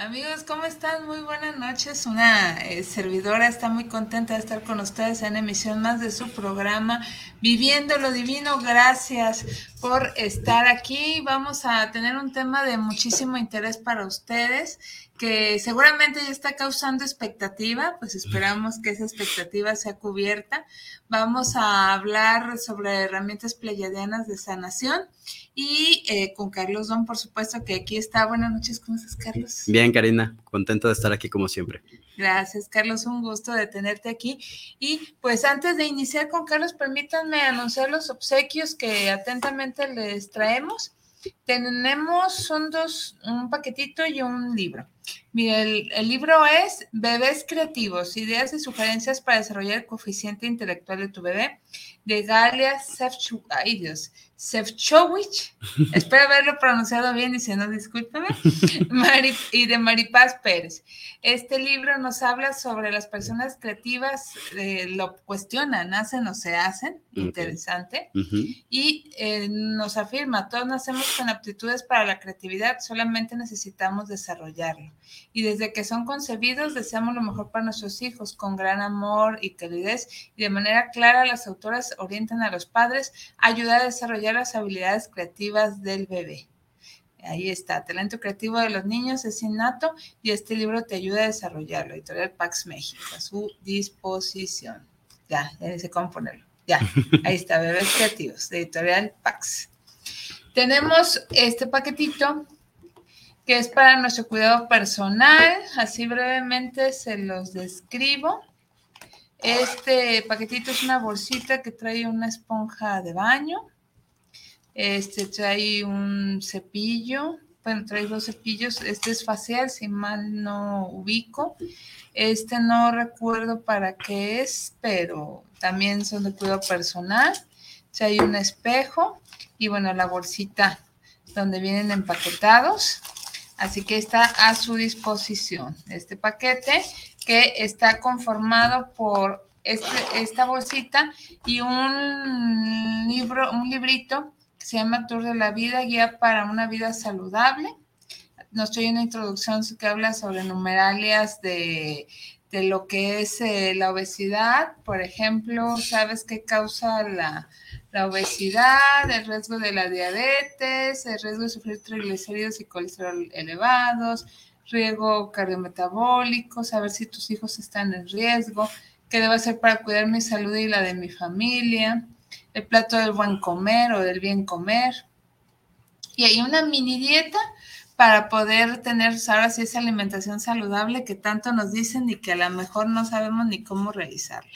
Amigos, ¿cómo están? Muy buenas noches. Una eh, servidora está muy contenta de estar con ustedes en emisión más de su programa Viviendo lo Divino. Gracias por estar aquí. Vamos a tener un tema de muchísimo interés para ustedes que seguramente ya está causando expectativa, pues esperamos que esa expectativa sea cubierta. Vamos a hablar sobre herramientas pleyadianas de sanación y eh, con Carlos Don, por supuesto, que aquí está. Buenas noches, ¿cómo estás, Carlos? Bien, Karina, contento de estar aquí como siempre. Gracias, Carlos, un gusto de tenerte aquí. Y pues antes de iniciar con Carlos, permítanme anunciar los obsequios que atentamente les traemos. Tenemos, son dos, un paquetito y un libro. Mira, el, libro es Bebés Creativos, ideas y sugerencias para desarrollar el coeficiente intelectual de tu bebé, de Galia Sefcovic. Espero haberlo pronunciado bien y si no, discúlpeme. y de Maripaz Pérez. Este libro nos habla sobre las personas creativas, eh, lo cuestionan, hacen o se hacen, interesante, y eh, nos afirma, todos nacemos con aptitudes para la creatividad, solamente necesitamos y desde que son concebidos deseamos lo mejor para nuestros hijos con gran amor y calidez y de manera clara las autoras orientan a los padres a ayudar a desarrollar las habilidades creativas del bebé. Ahí está, talento creativo de los niños es innato y este libro te ayuda a desarrollarlo. Editorial Pax México, a su disposición. Ya, ya sé cómo ponerlo. Ya, ahí está, Bebés Creativos, Editorial Pax. Tenemos este paquetito que es para nuestro cuidado personal. Así brevemente se los describo. Este paquetito es una bolsita que trae una esponja de baño. Este trae un cepillo. Bueno, trae dos cepillos. Este es facial, si mal no ubico. Este no recuerdo para qué es, pero también son de cuidado personal. Trae un espejo y bueno, la bolsita donde vienen empaquetados. Así que está a su disposición este paquete que está conformado por este, esta bolsita y un libro, un librito que se llama Tour de la Vida, Guía para una Vida Saludable. Nos trae una introducción que habla sobre numeralias de, de lo que es eh, la obesidad. Por ejemplo, ¿sabes qué causa la, la obesidad, el riesgo de la diabetes, el riesgo de sufrir triglicéridos y colesterol elevados, riesgo cardiometabólico, saber si tus hijos están en riesgo, qué debo hacer para cuidar mi salud y la de mi familia, el plato del buen comer o del bien comer. Y hay una mini dieta para poder tener ahora sí esa alimentación saludable que tanto nos dicen y que a lo mejor no sabemos ni cómo realizarla.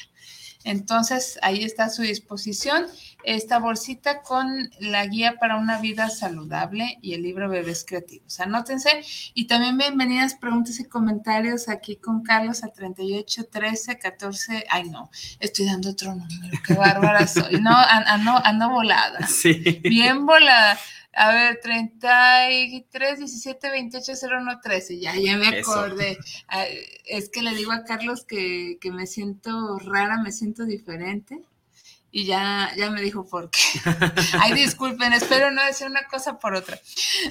Entonces, ahí está a su disposición esta bolsita con la guía para una vida saludable y el libro Bebés Creativos. Anótense y también bienvenidas preguntas y comentarios aquí con Carlos a 38 13 14. Ay, no, estoy dando otro número, qué bárbara soy. No, ando, ando volada. Sí. Bien volada. A ver, 33, 17, 28, 01, 13. Ya, ya me acordé. Ah, es que le digo a Carlos que, que, me siento rara, me siento diferente. Y ya, ya me dijo por qué. Ay, disculpen, espero no decir una cosa por otra.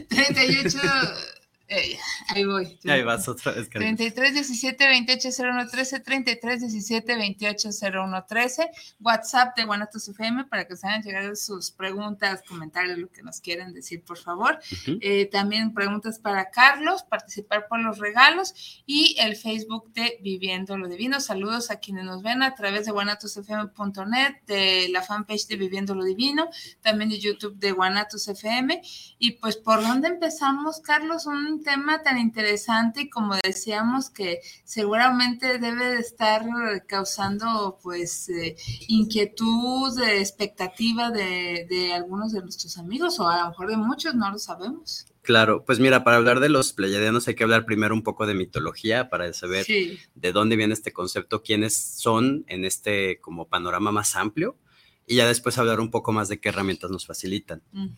38, Eh, ahí voy. Ahí vas otra vez, Karina. 33 17 28 01 13, 33 17 28 01 13. WhatsApp de Guanatos FM para que se hagan llegar sus preguntas, comentarios, lo que nos quieran decir, por favor. eh, también preguntas para Carlos, participar por los regalos y el Facebook de Viviendo lo Divino. Saludos a quienes nos ven a través de guanatosfm.net, de la fanpage de Viviendo lo Divino, también de YouTube de Guanatos FM. Y pues, ¿por dónde empezamos, Carlos? Un tema tan interesante y como decíamos que seguramente debe de estar causando pues eh, inquietud, eh, expectativa de, de, algunos de nuestros amigos o a lo mejor de muchos, no lo sabemos. Claro, pues mira, para hablar de los pleyadianos hay que hablar primero un poco de mitología para saber sí. de dónde viene este concepto, quiénes son en este como panorama más amplio y ya después hablar un poco más de qué herramientas nos facilitan. Uh -huh.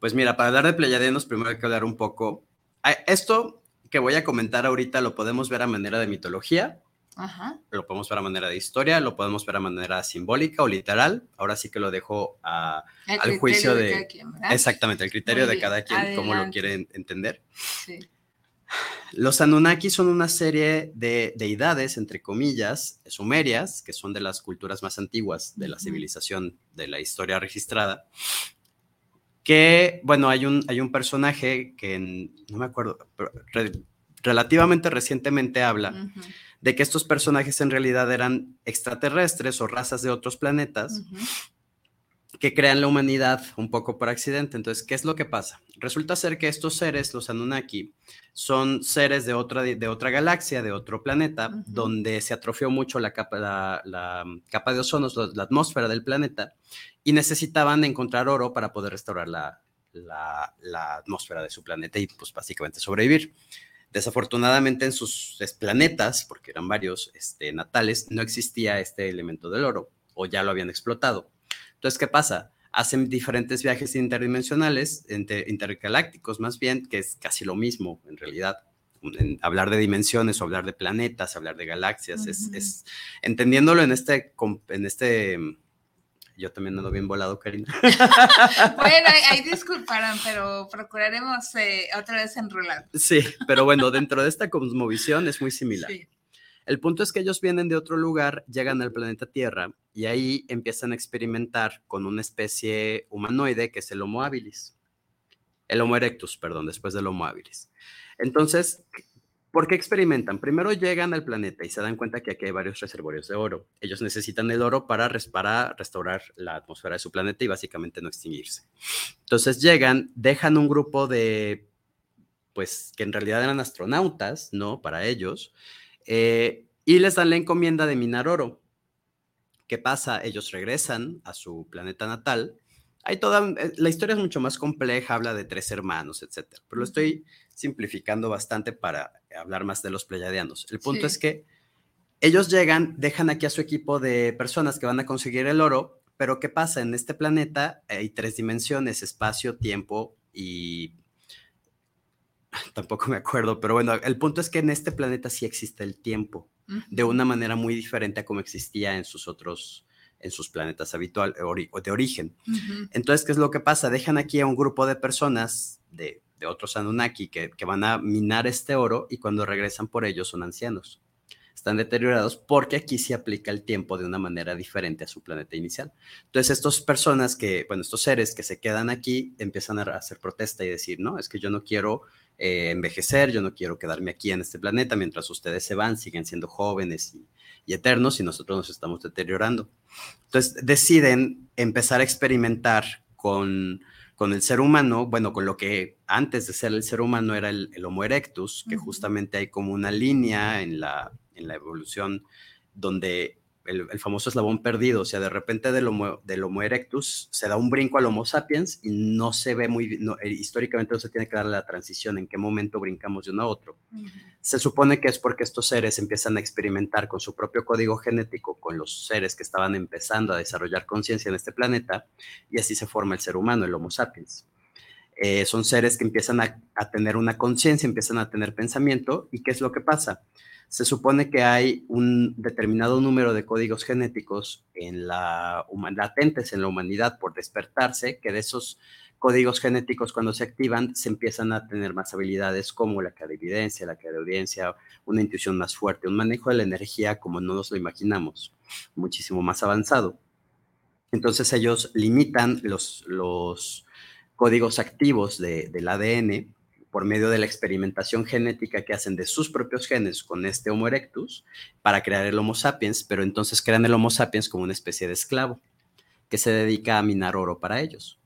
Pues mira, para hablar de pleyadianos primero hay que hablar un poco esto que voy a comentar ahorita lo podemos ver a manera de mitología, Ajá. lo podemos ver a manera de historia, lo podemos ver a manera simbólica o literal. Ahora sí que lo dejo a, al juicio de... de quien, exactamente, el criterio Muy de cada quien, adelante. cómo lo quiere entender. Sí. Los Anunnaki son una serie de deidades, entre comillas, sumerias, que son de las culturas más antiguas de la civilización de la historia registrada. Que, bueno, hay un, hay un personaje que en- no me acuerdo, pero re- relativamente recientemente habla de que estos personajes en realidad eran extraterrestres o razas de otros planetas. Que crean la humanidad un poco por accidente. Entonces, ¿qué es lo que pasa? Resulta ser que estos seres, los Anunnaki, son seres de otra, de otra galaxia, de otro planeta, donde se atrofió mucho la capa, la, la capa de ozono, la, la atmósfera del planeta, y necesitaban encontrar oro para poder restaurar la, la- la atmósfera de su planeta y pues básicamente sobrevivir. Desafortunadamente en sus planetas, porque eran varios este, natales, no existía este elemento del oro o ya lo habían explotado. Entonces, ¿qué pasa? Hacen diferentes viajes interdimensionales, inter- intergalácticos más bien, que es casi lo mismo en realidad. En hablar de dimensiones o hablar de planetas, hablar de galaxias, es, es- entendiéndolo en este, en este, yo también ando bien volado, Karina. Bueno, ahí, ahí disculparán, pero procuraremos eh, otra vez enrolar. Sí, pero bueno, dentro de esta cosmovisión es muy similar. Sí. El punto es que ellos vienen de otro lugar, llegan al planeta Tierra y ahí empiezan a experimentar con una especie humanoide que es el Homo habilis. El Homo erectus, perdón, después del Homo habilis. Entonces, ¿por qué experimentan? Primero llegan al planeta y se dan cuenta que aquí hay varios reservorios de oro. Ellos necesitan el oro para, res- para restaurar la atmósfera de su planeta y básicamente no extinguirse. Entonces llegan, dejan un grupo de, pues, que en realidad eran astronautas, ¿no? Para ellos, eh, y les dan la encomienda de minar oro. ¿Qué pasa? Ellos regresan a su planeta natal. Hay toda, eh, la historia es mucho más compleja, habla de tres hermanos, etcétera. Pero lo estoy simplificando bastante para hablar más de los pleyadianos. El punto Sí. es que ellos llegan, dejan aquí a su equipo de personas que van a conseguir el oro, pero ¿qué pasa? En este planeta hay tres dimensiones, espacio, tiempo y... Tampoco me acuerdo, pero bueno, el punto es que en este planeta sí existe el tiempo de una manera muy diferente a como existía en sus otros, en sus planetas habitual ori- o de origen. Entonces, ¿qué es lo que pasa? Dejan aquí a un grupo de personas de, de otros Anunnaki que, que van a minar este oro y cuando regresan por ellos son ancianos. Están deteriorados porque aquí se aplica el tiempo de una manera diferente a su planeta inicial. Entonces, estas personas que, bueno, estos seres que se quedan aquí empiezan a hacer protesta y decir, no, es que yo no quiero eh, envejecer, yo no quiero quedarme aquí en este planeta mientras ustedes se van, siguen siendo jóvenes y, y eternos y nosotros nos estamos deteriorando. Entonces deciden empezar a experimentar con, con el ser humano, bueno, con lo que antes de ser el ser humano era el, el Homo erectus, que justamente hay como una línea en la, en la evolución donde el, el famoso eslabón perdido, o sea, de repente del Homo, del Homo erectus se da un brinco al Homo sapiens y no se ve muy, bien, no, eh, históricamente no se tiene que dar la transición, en qué momento brincamos de uno a otro. Se supone que es porque estos seres empiezan a experimentar con su propio código genético, con los seres que estaban empezando a desarrollar conciencia en este planeta, y así se forma el ser humano, el Homo sapiens. Eh, son seres que empiezan a, a tener una conciencia, empiezan a tener pensamiento, y ¿qué es lo que pasa? Se supone que hay un determinado número de códigos genéticos en la latentes en la humanidad por despertarse, que de esos códigos genéticos cuando se activan se empiezan a tener más habilidades como la clarividencia, la clariaudiencia, una intuición más fuerte, un manejo de la energía como no nos lo imaginamos, muchísimo más avanzado. Entonces ellos limitan los, los códigos activos del ADN por medio de la experimentación genética que hacen de sus propios genes con este Homo erectus para crear el Homo sapiens, pero entonces crean el Homo sapiens como una especie de esclavo que se dedica a minar oro para ellos.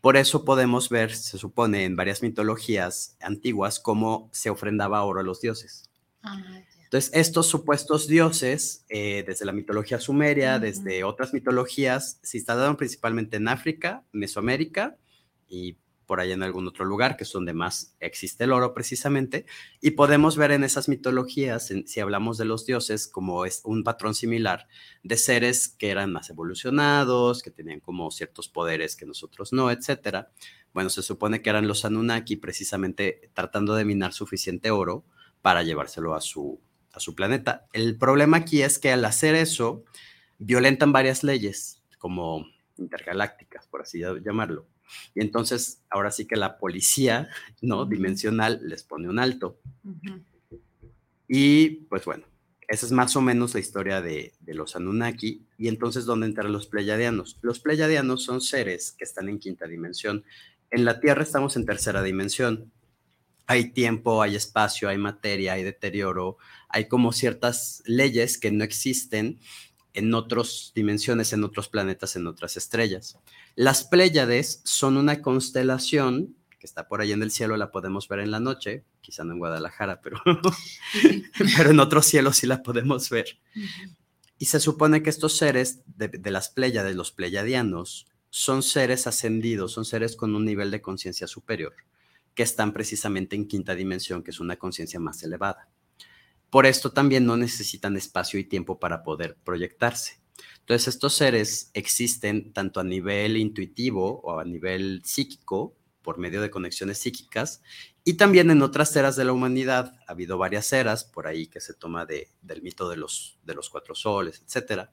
Por eso podemos ver, se supone, en varias mitologías antiguas, cómo se ofrendaba oro a los dioses. Ah, Entonces, estos supuestos dioses, eh, desde la mitología sumeria, desde otras mitologías, se instalaron principalmente en África, Mesoamérica y por ahí en algún otro lugar, que es donde más existe el oro precisamente, y podemos ver en esas mitologías, si hablamos de los dioses, como es un patrón similar de seres que eran más evolucionados, que tenían como ciertos poderes que nosotros no, etcétera. Bueno, se supone que eran los Anunnaki precisamente tratando de minar suficiente oro para llevárselo a su, a su planeta. El problema aquí es que al hacer eso, violentan varias leyes, como intergalácticas, por así llamarlo. Y entonces, ahora sí que la policía, ¿no? Dimensional les pone un alto. Y pues bueno, esa es más o menos la historia de, los Anunnaki. Y entonces, ¿dónde entran los pleyadianos? Los pleyadianos son seres que están en quinta dimensión. En la Tierra estamos en tercera dimensión. Hay tiempo, hay espacio, hay materia, hay deterioro, hay como ciertas leyes que no existen en otras dimensiones, en otros planetas, en otras estrellas. Las Pléyades son una constelación que está por ahí en el cielo, la podemos ver en la noche, quizá no en Guadalajara, pero, pero en otros cielos sí la podemos ver. Y se supone que estos seres de, las Pléyades, los pleyadianos, son seres ascendidos, son seres con un nivel de conciencia superior, que están precisamente en quinta dimensión, que es una conciencia más elevada. Por esto también no necesitan espacio y tiempo para poder proyectarse. Entonces, estos seres existen tanto a nivel intuitivo o a nivel psíquico, por medio de conexiones psíquicas, y también en otras eras de la humanidad. Ha habido varias eras por ahí que se toma de, del mito de los, de los cuatro soles, etc.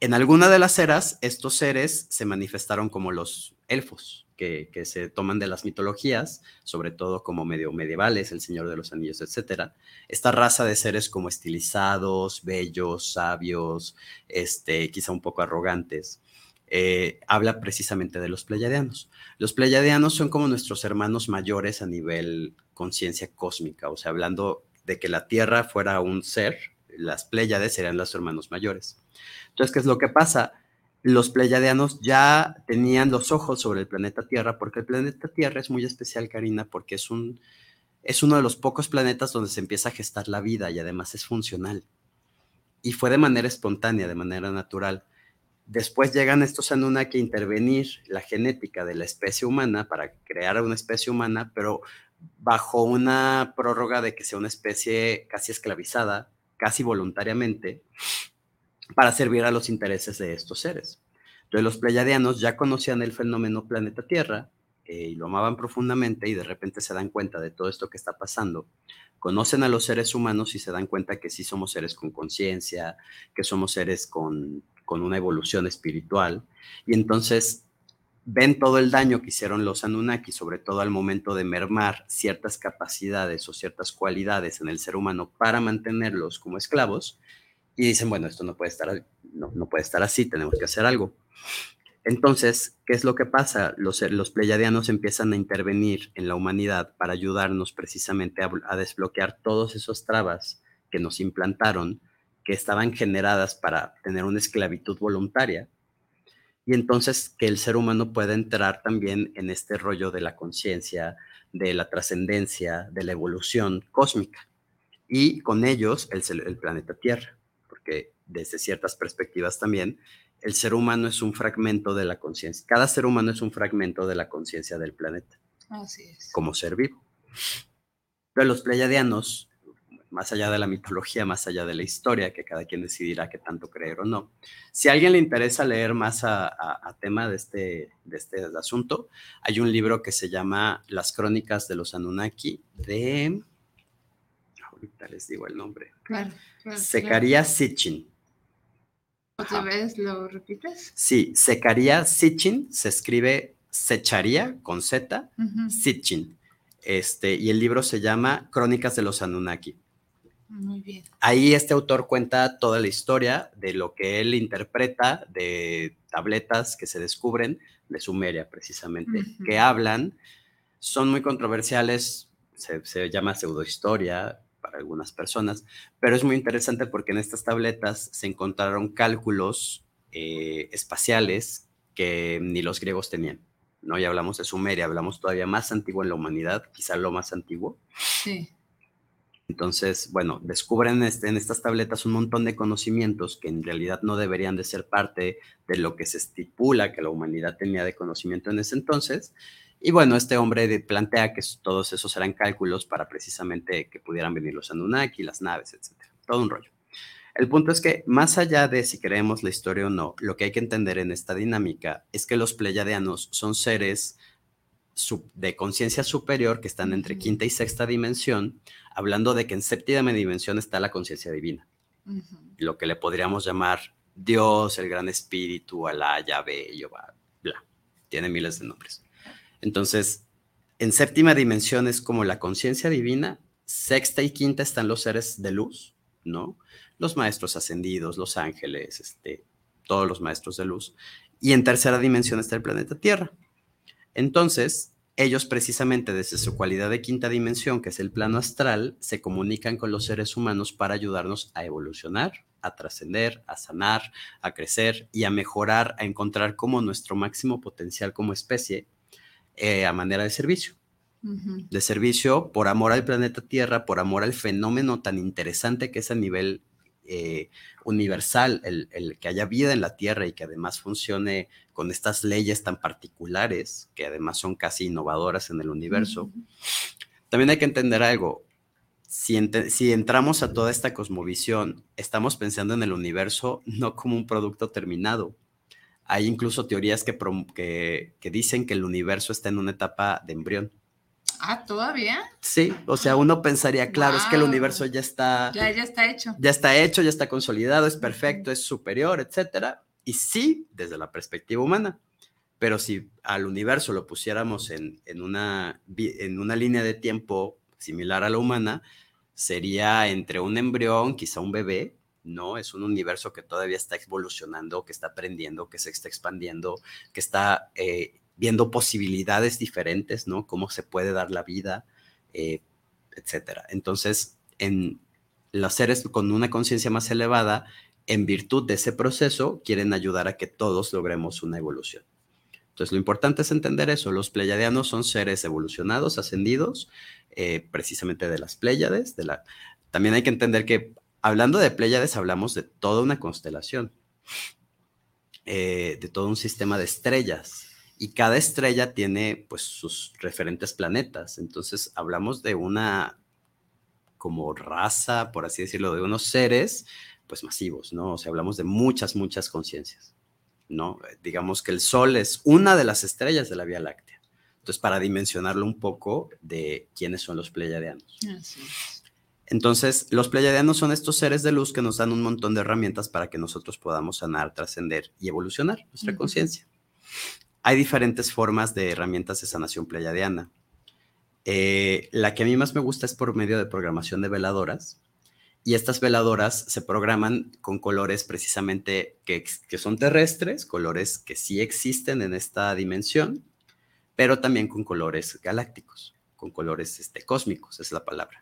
En alguna de las eras, estos seres se manifestaron como los elfos, que, se toman de las mitologías, sobre todo como medio medievales, el Señor de los Anillos, etc. Esta raza de seres como estilizados, bellos, sabios, este, quizá un poco arrogantes, eh, habla precisamente de los pleiadianos. Los pleiadianos son como nuestros hermanos mayores a nivel conciencia cósmica, o sea, hablando de que la Tierra fuera un ser, las Pleiades serían los hermanos mayores. Entonces, ¿qué es lo que pasa? Los pleyadianos ya tenían los ojos sobre el planeta Tierra, porque el planeta Tierra es muy especial, Karina, porque es, un, es uno de los pocos planetas donde se empieza a gestar la vida y además es funcional. Y fue de manera espontánea, de manera natural. Después llegan estos Anunnaki a intervenir la genética de la especie humana para crear una especie humana, pero bajo una prórroga de que sea una especie casi esclavizada, casi voluntariamente, para servir a los intereses de estos seres. Entonces los pleyadianos ya conocían el fenómeno planeta Tierra eh, y lo amaban profundamente y de repente se dan cuenta de todo esto que está pasando. Conocen a los seres humanos y se dan cuenta que sí somos seres con conciencia, que somos seres con, con una evolución espiritual. Y entonces ven todo el daño que hicieron los Anunnaki, sobre todo al momento de mermar ciertas capacidades o ciertas cualidades en el ser humano para mantenerlos como esclavos, y dicen, bueno, esto no puede estar, no, puede estar así, tenemos que hacer algo. Entonces, ¿qué es lo que pasa? Los, los pleyadianos empiezan a intervenir en la humanidad para ayudarnos precisamente a, desbloquear todos esos trabas que nos implantaron, que estaban generadas para tener una esclavitud voluntaria. Y entonces que el ser humano pueda entrar también en este rollo de la conciencia, de la trascendencia, de la evolución cósmica. Y con ellos el planeta Tierra porque desde ciertas perspectivas también, el ser humano es un fragmento de la conciencia. Cada ser humano es un fragmento de la conciencia del planeta. Así es. Como ser vivo. Pero los pleiadianos, más allá de la mitología, más allá de la historia, que cada quien decidirá qué tanto creer o no. Si a alguien le interesa leer más a, tema de este, de este asunto, hay un libro que se llama Las Crónicas de los Anunnaki de... Ahorita les digo el nombre. Claro. Secaría Sitchin. ¿Otra vez lo repites? Sí, Secaría Sitchin se escribe Secharia, con Z, Sitchin. Este, y el libro se llama Crónicas de los Anunnaki. Muy bien. Ahí este autor cuenta toda la historia de lo que él interpreta de tabletas que se descubren de Sumeria, precisamente, que hablan, son muy controversiales, se, se llama pseudohistoria para algunas personas, pero es muy interesante porque en estas tabletas se encontraron cálculos eh, espaciales que ni los griegos tenían. ¿no? Ya hablamos de Sumeria, hablamos todavía más antiguo en la humanidad, quizá lo más antiguo. Sí. Entonces, bueno, descubren este, en estas tabletas un montón de conocimientos que en realidad no deberían de ser parte de lo que se estipula que la humanidad tenía de conocimiento en ese entonces. Y bueno, este hombre plantea que todos esos eran cálculos para precisamente que pudieran venir los Anunnaki, las naves, etcétera. Todo un rollo. El punto es que, más allá de si creemos la historia o no, lo que hay que entender en esta dinámica es que los pleiadianos son seres de conciencia superior que están entre quinta y sexta dimensión, hablando de que en séptima dimensión está la conciencia divina, lo que le podríamos llamar Dios, el gran espíritu, Alá, Yahvé, Jehová, bla, tiene miles de nombres. Entonces, en séptima dimensión es como la conciencia divina, sexta y quinta están los seres de luz, ¿no? Los maestros ascendidos, los ángeles, este, todos los maestros de luz. Y en tercera dimensión está el planeta Tierra. Entonces, ellos precisamente desde su cualidad de quinta dimensión, que es el plano astral, se comunican con los seres humanos para ayudarnos a evolucionar, a trascender, a sanar, a crecer y a mejorar, a encontrar como nuestro máximo potencial como especie eh, a manera de servicio. De servicio por amor al planeta Tierra, por amor al fenómeno tan interesante que es a nivel eh, universal, el, el, que haya vida en la Tierra y que además funcione con estas leyes tan particulares, que además son casi innovadoras en el universo. También hay que entender algo. Si, si, entramos a toda esta cosmovisión, estamos pensando en el universo no como un producto terminado. Hay incluso teorías que, que, que dicen que el universo está en una etapa de embrión. Ah, ¿todavía? Sí, o sea, uno pensaría, claro, es que el universo ya está... Ya, ya está hecho. Ya está hecho, ya está consolidado, es perfecto, es superior, etcétera. Y sí, desde la perspectiva humana. Pero si al universo lo pusiéramos en, en, una, en una línea de tiempo similar a la humana, sería entre un embrión, quizá un bebé, ¿no? Es un universo que todavía está evolucionando, que está aprendiendo, que se está expandiendo, que está eh, viendo posibilidades diferentes, ¿no? Cómo se puede dar la vida, eh, etcétera. Entonces, en los seres con una conciencia más elevada, en virtud de ese proceso, quieren ayudar a que todos logremos una evolución. Entonces, lo importante es entender eso. Los pleiadianos son seres evolucionados, ascendidos, eh, precisamente de las Pléyades. De la... También hay que entender que hablando de Pléyades, hablamos de toda una constelación, eh, de todo un sistema de estrellas y cada estrella tiene pues sus referentes planetas. Entonces hablamos de una como raza, por así decirlo, de unos seres pues masivos, ¿no? O sea, hablamos de muchas, muchas conciencias, ¿no? Digamos que el Sol es una de las estrellas de la Vía Láctea. Entonces, para dimensionarlo un poco de quiénes son los pleiadianos. Entonces, los pleiadianos son estos seres de luz que nos dan un montón de herramientas para que nosotros podamos sanar, trascender y evolucionar nuestra conciencia hay diferentes formas de herramientas de sanación pleiadiana. Eh, la que a mí más me gusta es por medio de programación de veladoras. Y estas veladoras se programan con colores precisamente que, son terrestres, colores que sí existen en esta dimensión, pero también con colores galácticos, con colores este, cósmicos, es la palabra.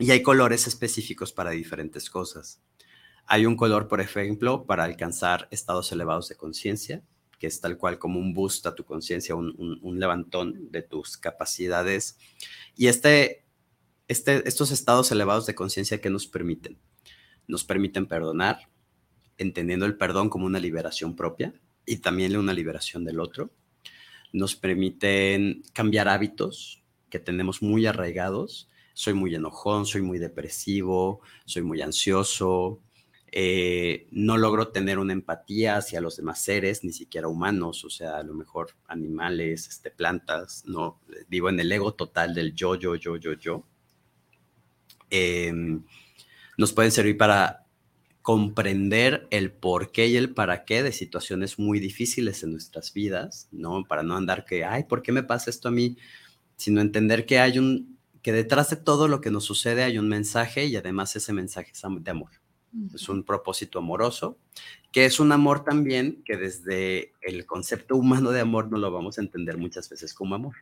Y hay colores específicos para diferentes cosas. Hay un color, por ejemplo, para alcanzar estados elevados de conciencia, que es tal cual como un boost a tu conciencia, un, levantón de tus capacidades. Y este, este, estos estados elevados de conciencia que nos permiten, nos permiten perdonar, entendiendo el perdón como una liberación propia y también una liberación del otro. Nos permiten cambiar hábitos que tenemos muy arraigados. Soy muy enojón, soy muy depresivo, soy muy ansioso, eh, no logro tener una empatía hacia los demás seres, ni siquiera humanos, o sea, a lo mejor animales, este, plantas, no, vivo en el ego total del yo, yo, yo, yo, yo. Em, nos pueden servir para comprender el por qué y el para qué de situaciones muy difíciles en nuestras vidas, ¿no? Para no andar que, ay, ¿por qué me pasa esto a mí? Sino entender que hay un, que detrás de todo lo que nos sucede hay un mensaje y además ese mensaje es de amor. Es un propósito amoroso, que es un amor también que desde el concepto humano de amor no lo vamos a entender muchas veces como amor.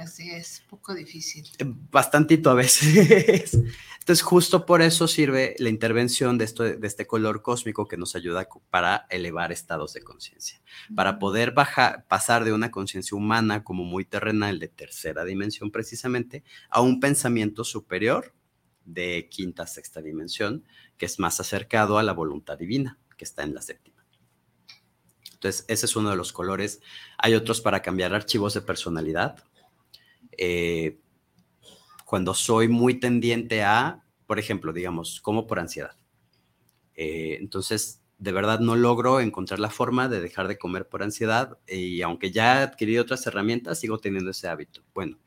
Así es, poco difícil. Eh, bastantito a veces. Entonces, justo por eso sirve la intervención de, esto, de este color cósmico que nos ayuda para elevar estados de conciencia, para poder bajar, pasar de una conciencia humana como muy terrenal de tercera dimensión precisamente a un pensamiento superior de quinta, sexta dimensión, que es más acercado a la voluntad divina, que está en la séptima. Entonces, ese es uno de los colores. Hay otros para cambiar archivos de personalidad eh, cuando soy muy tendiente a, por ejemplo, digamos, como por ansiedad. Eh, entonces, de verdad no logro encontrar la forma de dejar de comer por ansiedad y aunque ya he adquirido otras herramientas, sigo teniendo ese hábito. Bueno,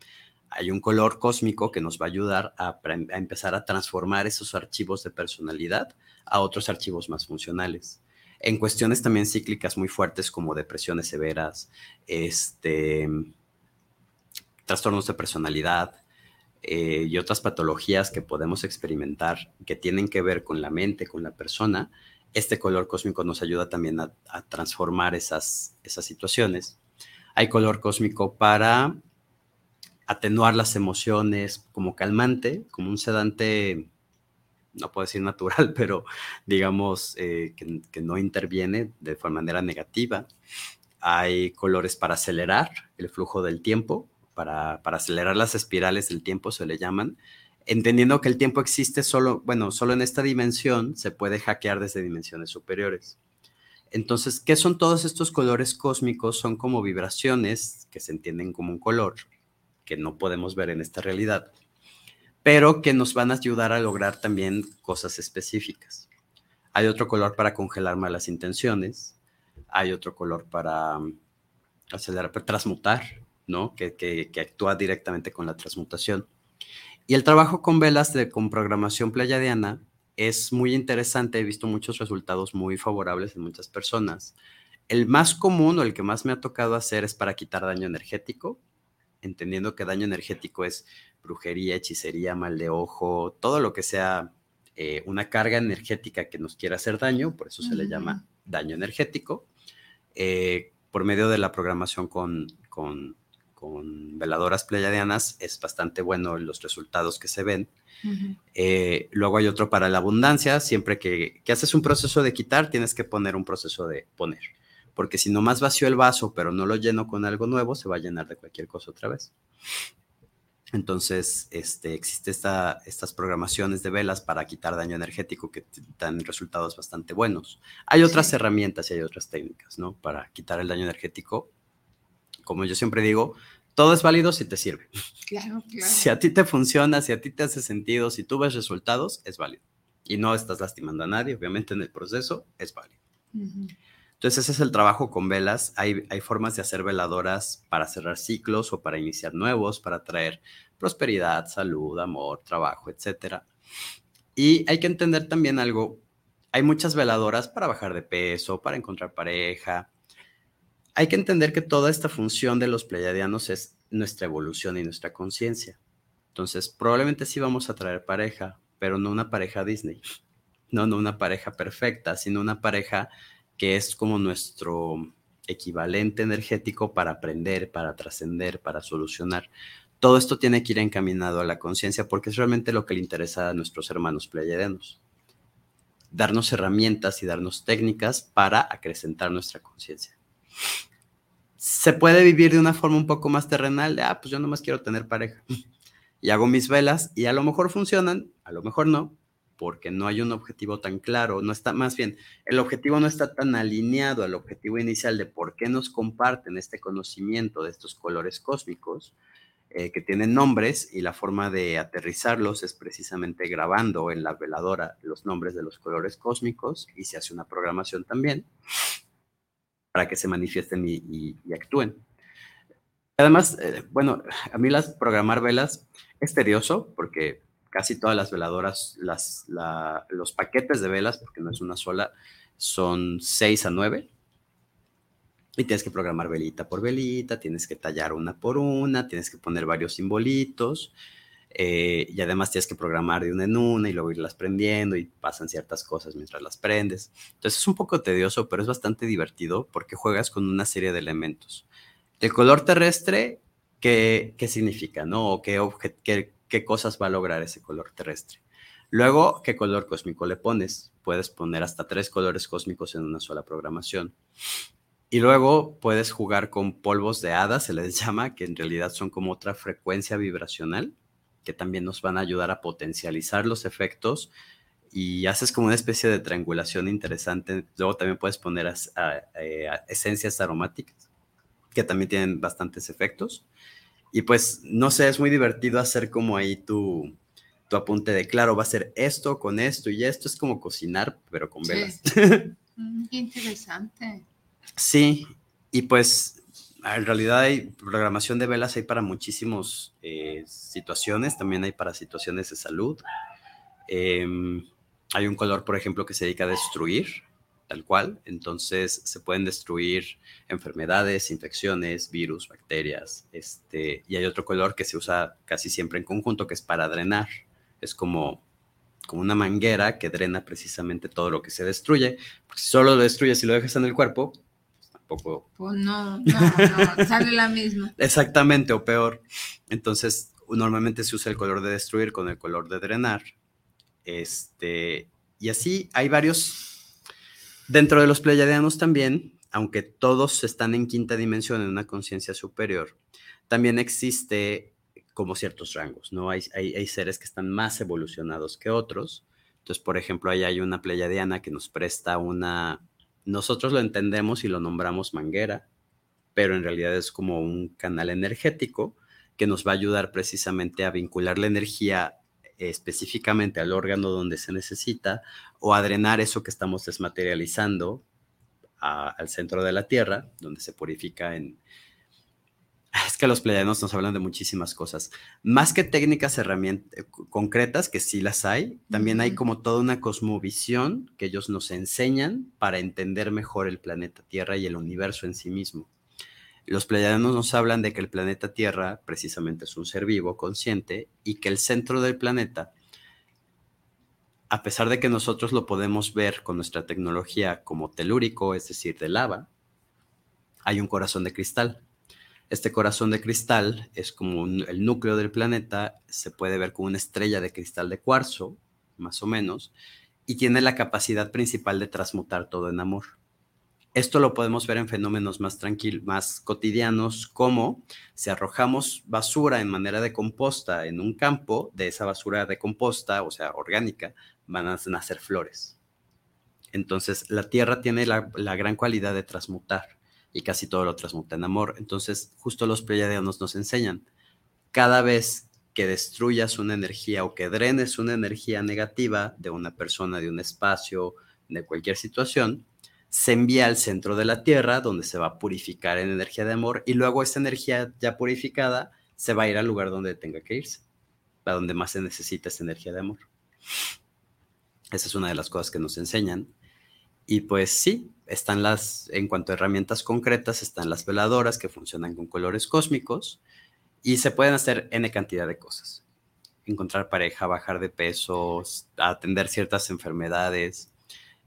hay un color cósmico que nos va a ayudar a, a, empezar a transformar esos archivos de personalidad a otros archivos más funcionales. En cuestiones también cíclicas muy fuertes como depresiones severas, este, trastornos de personalidad eh, y otras patologías que podemos experimentar que tienen que ver con la mente, con la persona, este color cósmico nos ayuda también a, transformar esas, esas situaciones. Hay color cósmico para atenuar las emociones como calmante, como un sedante, no puedo decir natural, pero digamos eh, que, que, no interviene de manera negativa. Hay colores para acelerar el flujo del tiempo, para, acelerar las espirales del tiempo, se le llaman, entendiendo que el tiempo existe solo, bueno, solo en esta dimensión, se puede hackear desde dimensiones superiores. Entonces, ¿qué son todos estos colores cósmicos? Son como vibraciones que se entienden como un color, que no podemos ver en esta realidad, pero que nos van a ayudar a lograr también cosas específicas. Hay otro color para congelar malas intenciones, hay otro color para um, acelerar, para transmutar, que, actúa directamente con la transmutación. Y el trabajo con velas de, con programación pleiadiana es muy interesante, he visto muchos resultados muy favorables en muchas personas. El más común o el que más me ha tocado hacer es para quitar daño energético, entendiendo que daño energético es brujería, hechicería, mal de ojo, todo lo que sea eh, una carga energética que nos quiera hacer daño, por eso se le llama daño energético, eh, por medio de la programación con, con con veladoras pleiadianas es bastante bueno los resultados que se ven. Eh, luego hay otro para la abundancia. Siempre que, haces un proceso de quitar, tienes que poner un proceso de poner. Porque si nomás vacío el vaso, pero no lo lleno con algo nuevo, se va a llenar de cualquier cosa otra vez. Entonces, este, existe esta, estas programaciones de velas para quitar daño energético que dan resultados bastante buenos. Hay otras herramientas y hay otras técnicas, ¿no? Para quitar el daño energético como yo siempre digo, todo es válido si te sirve. Claro, claro. Si a ti te funciona, si a ti te hace sentido, si tú ves resultados, es válido. Y no estás lastimando a nadie, obviamente en el proceso es válido. Entonces ese es el trabajo con velas. Hay, hay formas de hacer veladoras para cerrar ciclos o para iniciar nuevos, para traer prosperidad, salud, amor, trabajo, etc. Y hay que entender también algo. Hay muchas veladoras para bajar de peso, para encontrar pareja, hay que entender que toda esta función de los pleiadianos es nuestra evolución y nuestra conciencia. Entonces, probablemente sí vamos a traer pareja, pero no una pareja Disney, no, no una pareja perfecta, sino una pareja que es como nuestro equivalente energético para aprender, para trascender, para solucionar. Todo esto tiene que ir encaminado a la conciencia porque es realmente lo que le interesa a nuestros hermanos pleiadianos. Darnos herramientas y darnos técnicas para acrecentar nuestra conciencia se puede vivir de una forma un poco más terrenal, de, ah, pues yo nomás quiero tener pareja. Y hago mis velas y a lo mejor funcionan, a lo mejor no, porque no hay un objetivo tan claro, no está, más bien, el objetivo no está tan alineado al objetivo inicial de por qué nos comparten este conocimiento de estos colores cósmicos, eh, que tienen nombres y la forma de aterrizarlos es precisamente grabando en la veladora los nombres de los colores cósmicos y se hace una programación también para que se manifiesten y, actúen. Además, eh, bueno, a mí las programar velas es tedioso porque casi todas las veladoras, las, los paquetes de velas, porque no es una sola, son 6 a 9. Y tienes que programar velita por velita, tienes que tallar una por una, tienes que poner varios simbolitos. Eh, y además tienes que programar de una en una y luego irlas prendiendo y pasan ciertas cosas mientras las prendes. Entonces es un poco tedioso, pero es bastante divertido porque juegas con una serie de elementos. El color terrestre, ¿qué, qué significa? ¿no? qué, qué, qué cosas va a lograr ese color terrestre? Luego, ¿qué color cósmico le pones? Puedes poner hasta tres colores cósmicos en una sola programación. Y luego puedes jugar con polvos de hadas, se les llama, que en realidad son como otra frecuencia vibracional que también nos van a ayudar a potencializar los efectos y haces como una especie de triangulación interesante. Luego también puedes poner eh, esencias aromáticas que también tienen bastantes efectos. Y pues, no sé, es muy divertido hacer como ahí tu, tu apunte de, claro, va a ser esto con esto y esto. Es como cocinar, pero con velas. Mm, qué interesante. Sí, y pues en realidad hay programación de velas, hay para muchísimas eh, situaciones, también hay para situaciones de salud. Em, hay un color, por ejemplo, que se dedica a destruir, tal cual. Entonces se pueden destruir enfermedades, infecciones, virus, bacterias. Este, y hay otro color que se usa casi siempre en conjunto, que es para drenar. Es como, como una manguera que drena precisamente todo lo que se destruye. Si solo lo destruyes y lo dejas en el cuerpo, pues no, no, no, sale la misma. Exactamente, o peor. Entonces, normalmente se usa el color de destruir con el color de drenar. Este, y así hay varios. Dentro de los pleiadianos también, aunque todos están en quinta dimensión, en una conciencia superior, también existe como ciertos rangos, ¿no? Hay, hay, hay, seres que están más evolucionados que otros. Entonces, por ejemplo, ahí hay una pleiadiana que nos presta una, nosotros lo entendemos y lo nombramos manguera, pero en realidad es como un canal energético que nos va a ayudar precisamente a vincular la energía específicamente al órgano donde se necesita o a drenar eso que estamos desmaterializando al centro de la Tierra, donde se purifica en, es que los pleiadianos nos hablan de muchísimas cosas. Más que técnicas herramientas eh, concretas, que sí las hay, también hay como toda una cosmovisión que ellos nos enseñan para entender mejor el planeta Tierra y el universo en sí mismo. Los pleiadianos nos hablan de que el planeta Tierra precisamente es un ser vivo, consciente, y que el centro del planeta, a pesar de que nosotros lo podemos ver con nuestra tecnología como telúrico, es decir, de lava, hay un corazón de cristal este corazón de cristal es como el núcleo del planeta, se puede ver como una estrella de cristal de cuarzo, más o menos, y tiene la capacidad principal de transmutar todo en amor. Esto lo podemos ver en fenómenos más tranquilos, más cotidianos, como si arrojamos basura en manera de composta en un campo, de esa basura de composta, o sea, orgánica, van a nacer flores. Entonces, la tierra tiene la, la gran cualidad de transmutar y casi todo lo transmuta en amor. Entonces, justo los pleiadianos nos enseñan, cada vez que destruyas una energía o que drenes una energía negativa de una persona, de un espacio, de cualquier situación, se envía al centro de la Tierra, donde se va a purificar en energía de amor, y luego esa energía ya purificada se va a ir al lugar donde tenga que irse, para donde más se necesita esa energía de amor. Esa es una de las cosas que nos enseñan. Y pues sí, están las, en cuanto a herramientas concretas, están las veladoras que funcionan con colores cósmicos y se pueden hacer N cantidad de cosas. Encontrar pareja, bajar de pesos, atender ciertas enfermedades,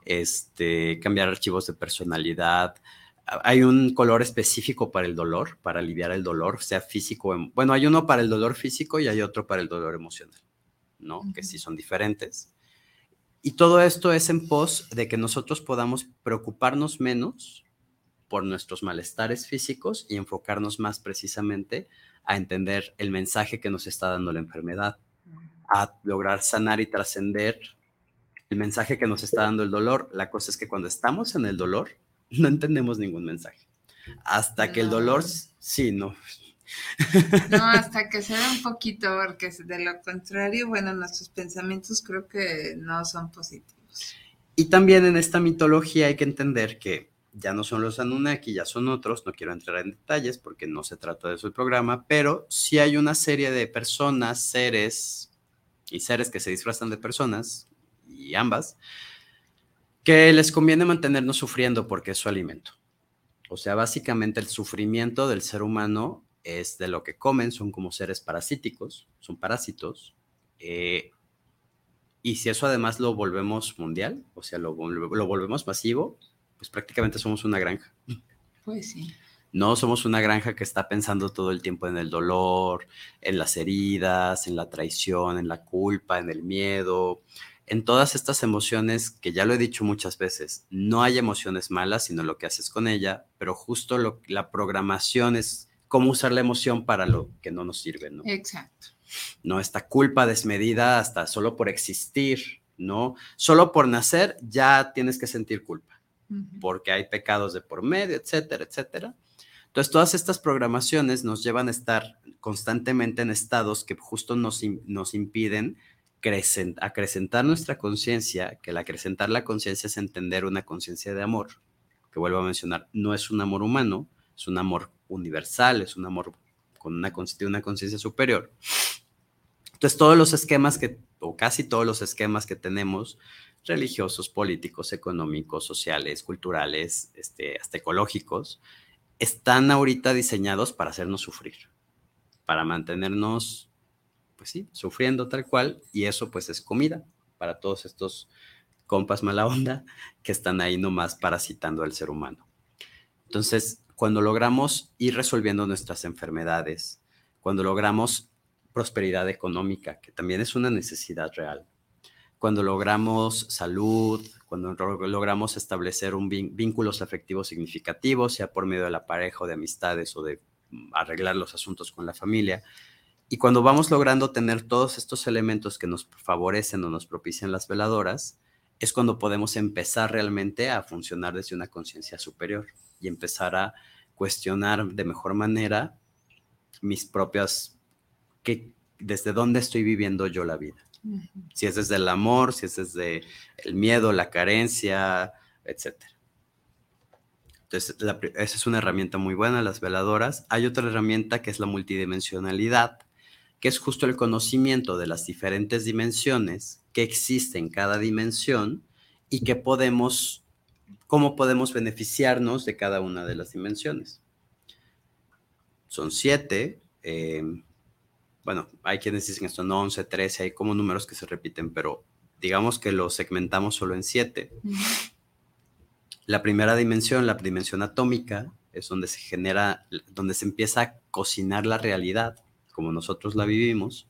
este, cambiar archivos de personalidad. Hay un color específico para el dolor, para aliviar el dolor, sea físico. Bueno, hay uno para el dolor físico y hay otro para el dolor emocional, ¿no? Que sí son diferentes. Y todo esto es en pos de que nosotros podamos preocuparnos menos por nuestros malestares físicos y enfocarnos más precisamente a entender el mensaje que nos está dando la enfermedad, a lograr sanar y trascender el mensaje que nos está dando el dolor. La cosa es que cuando estamos en el dolor, no entendemos ningún mensaje. Hasta que el dolor, sí, no, no, hasta que se un poquito, porque de lo contrario, bueno, nuestros pensamientos creo que no son positivos. Y también en esta mitología hay que entender que ya no son los Anunnaki, ya son otros, no quiero entrar en detalles porque no se trata de el programa, pero sí hay una serie de personas, seres y seres que se disfrazan de personas, y ambas, que les conviene mantenernos sufriendo porque es su alimento. O sea, básicamente el sufrimiento del ser humano es de lo que comen, son como seres parasíticos, son parásitos. Eh, y si eso además lo volvemos mundial, o sea, lo, lo volvemos masivo, pues prácticamente somos una granja. Pues sí. No somos una granja que está pensando todo el tiempo en el dolor, en las heridas, en la traición, en la culpa, en el miedo, en todas estas emociones que ya lo he dicho muchas veces. No hay emociones malas, sino lo que haces con ella, pero justo lo, la programación es cómo usar la emoción para lo que no nos sirve, ¿no? Exacto. No, esta culpa desmedida hasta solo por existir, ¿no? Solo por nacer ya tienes que sentir culpa, porque hay pecados de por medio, etcétera, etcétera. Entonces, todas estas programaciones nos llevan a estar constantemente en estados que justo nos, nos impiden acrecentar nuestra conciencia, que el acrecentar la conciencia es entender una conciencia de amor, que vuelvo a mencionar, no es un amor humano, es un amor universal, es un amor con una, conciencia superior. Entonces, todos los esquemas que, o casi todos los esquemas que tenemos, religiosos, políticos, económicos, sociales, culturales, este, hasta ecológicos, están ahorita diseñados para hacernos sufrir, para mantenernos, pues sí, sufriendo tal cual, y eso pues es comida para todos estos compas mala onda que están ahí nomás parasitando al ser humano. Entonces, cuando logramos ir resolviendo nuestras enfermedades, cuando logramos prosperidad económica, que también es una necesidad real, cuando logramos salud, cuando logramos establecer un vínculos afectivos significativos, sea por medio de la pareja o de amistades o de mm, arreglar los asuntos con la familia. Y cuando vamos logrando tener todos estos elementos que nos favorecen o nos propician las veladoras, es cuando podemos empezar realmente a funcionar desde una conciencia superior y empezar a cuestionar de mejor manera mis propias, que, desde dónde estoy viviendo yo la vida. Si es desde el amor, si es desde el miedo, la carencia, etc. Entonces, esa es una herramienta muy buena, las veladoras. Hay otra herramienta que es la multidimensionalidad, que es justo el conocimiento de las diferentes dimensiones que existen en cada dimensión y que podemos, cómo podemos beneficiarnos de cada una de las dimensiones. Son siete. Eh, bueno, hay quienes dicen esto, no 11, 13, hay como números que se repiten, pero digamos que lo segmentamos solo en siete. La primera dimensión, la dimensión atómica, es donde se genera, donde se empieza a cocinar la realidad, como nosotros la vivimos.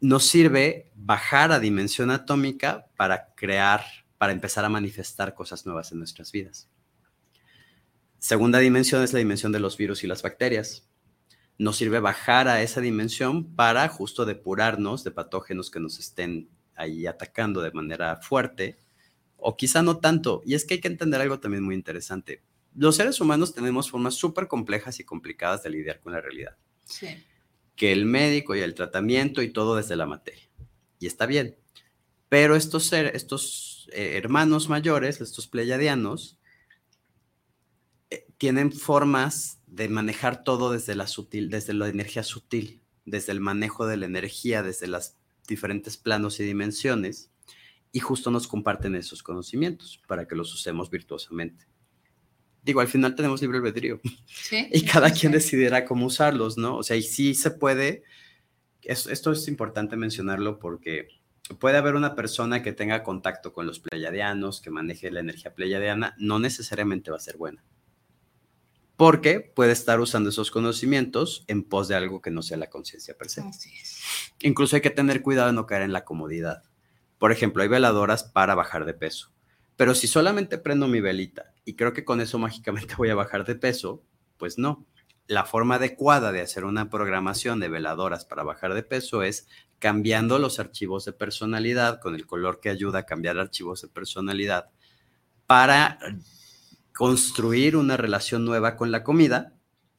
Nos sirve bajar a dimensión atómica para crear, para empezar a manifestar cosas nuevas en nuestras vidas. Segunda dimensión es la dimensión de los virus y las bacterias nos sirve bajar a esa dimensión para justo depurarnos de patógenos que nos estén ahí atacando de manera fuerte, o quizá no tanto. Y es que hay que entender algo también muy interesante. Los seres humanos tenemos formas súper complejas y complicadas de lidiar con la realidad. Sí. Que el médico y el tratamiento y todo desde la materia. Y está bien. Pero estos, estos eh, hermanos mayores, estos pleiadianos, eh, tienen formas de manejar todo desde la sutil, desde la energía sutil, desde el manejo de la energía, desde los diferentes planos y dimensiones, y justo nos comparten esos conocimientos para que los usemos virtuosamente. Digo, al final tenemos libre albedrío ¿Sí? y cada quien decidirá cómo usarlos, ¿no? O sea, y sí se puede, esto es importante mencionarlo porque puede haber una persona que tenga contacto con los pleiadianos, que maneje la energía pleiadiana, no necesariamente va a ser buena porque puede estar usando esos conocimientos en pos de algo que no sea la conciencia per se. Incluso hay que tener cuidado de no caer en la comodidad. Por ejemplo, hay veladoras para bajar de peso, pero si solamente prendo mi velita y creo que con eso mágicamente voy a bajar de peso, pues no. La forma adecuada de hacer una programación de veladoras para bajar de peso es cambiando los archivos de personalidad con el color que ayuda a cambiar archivos de personalidad para construir una relación nueva con la comida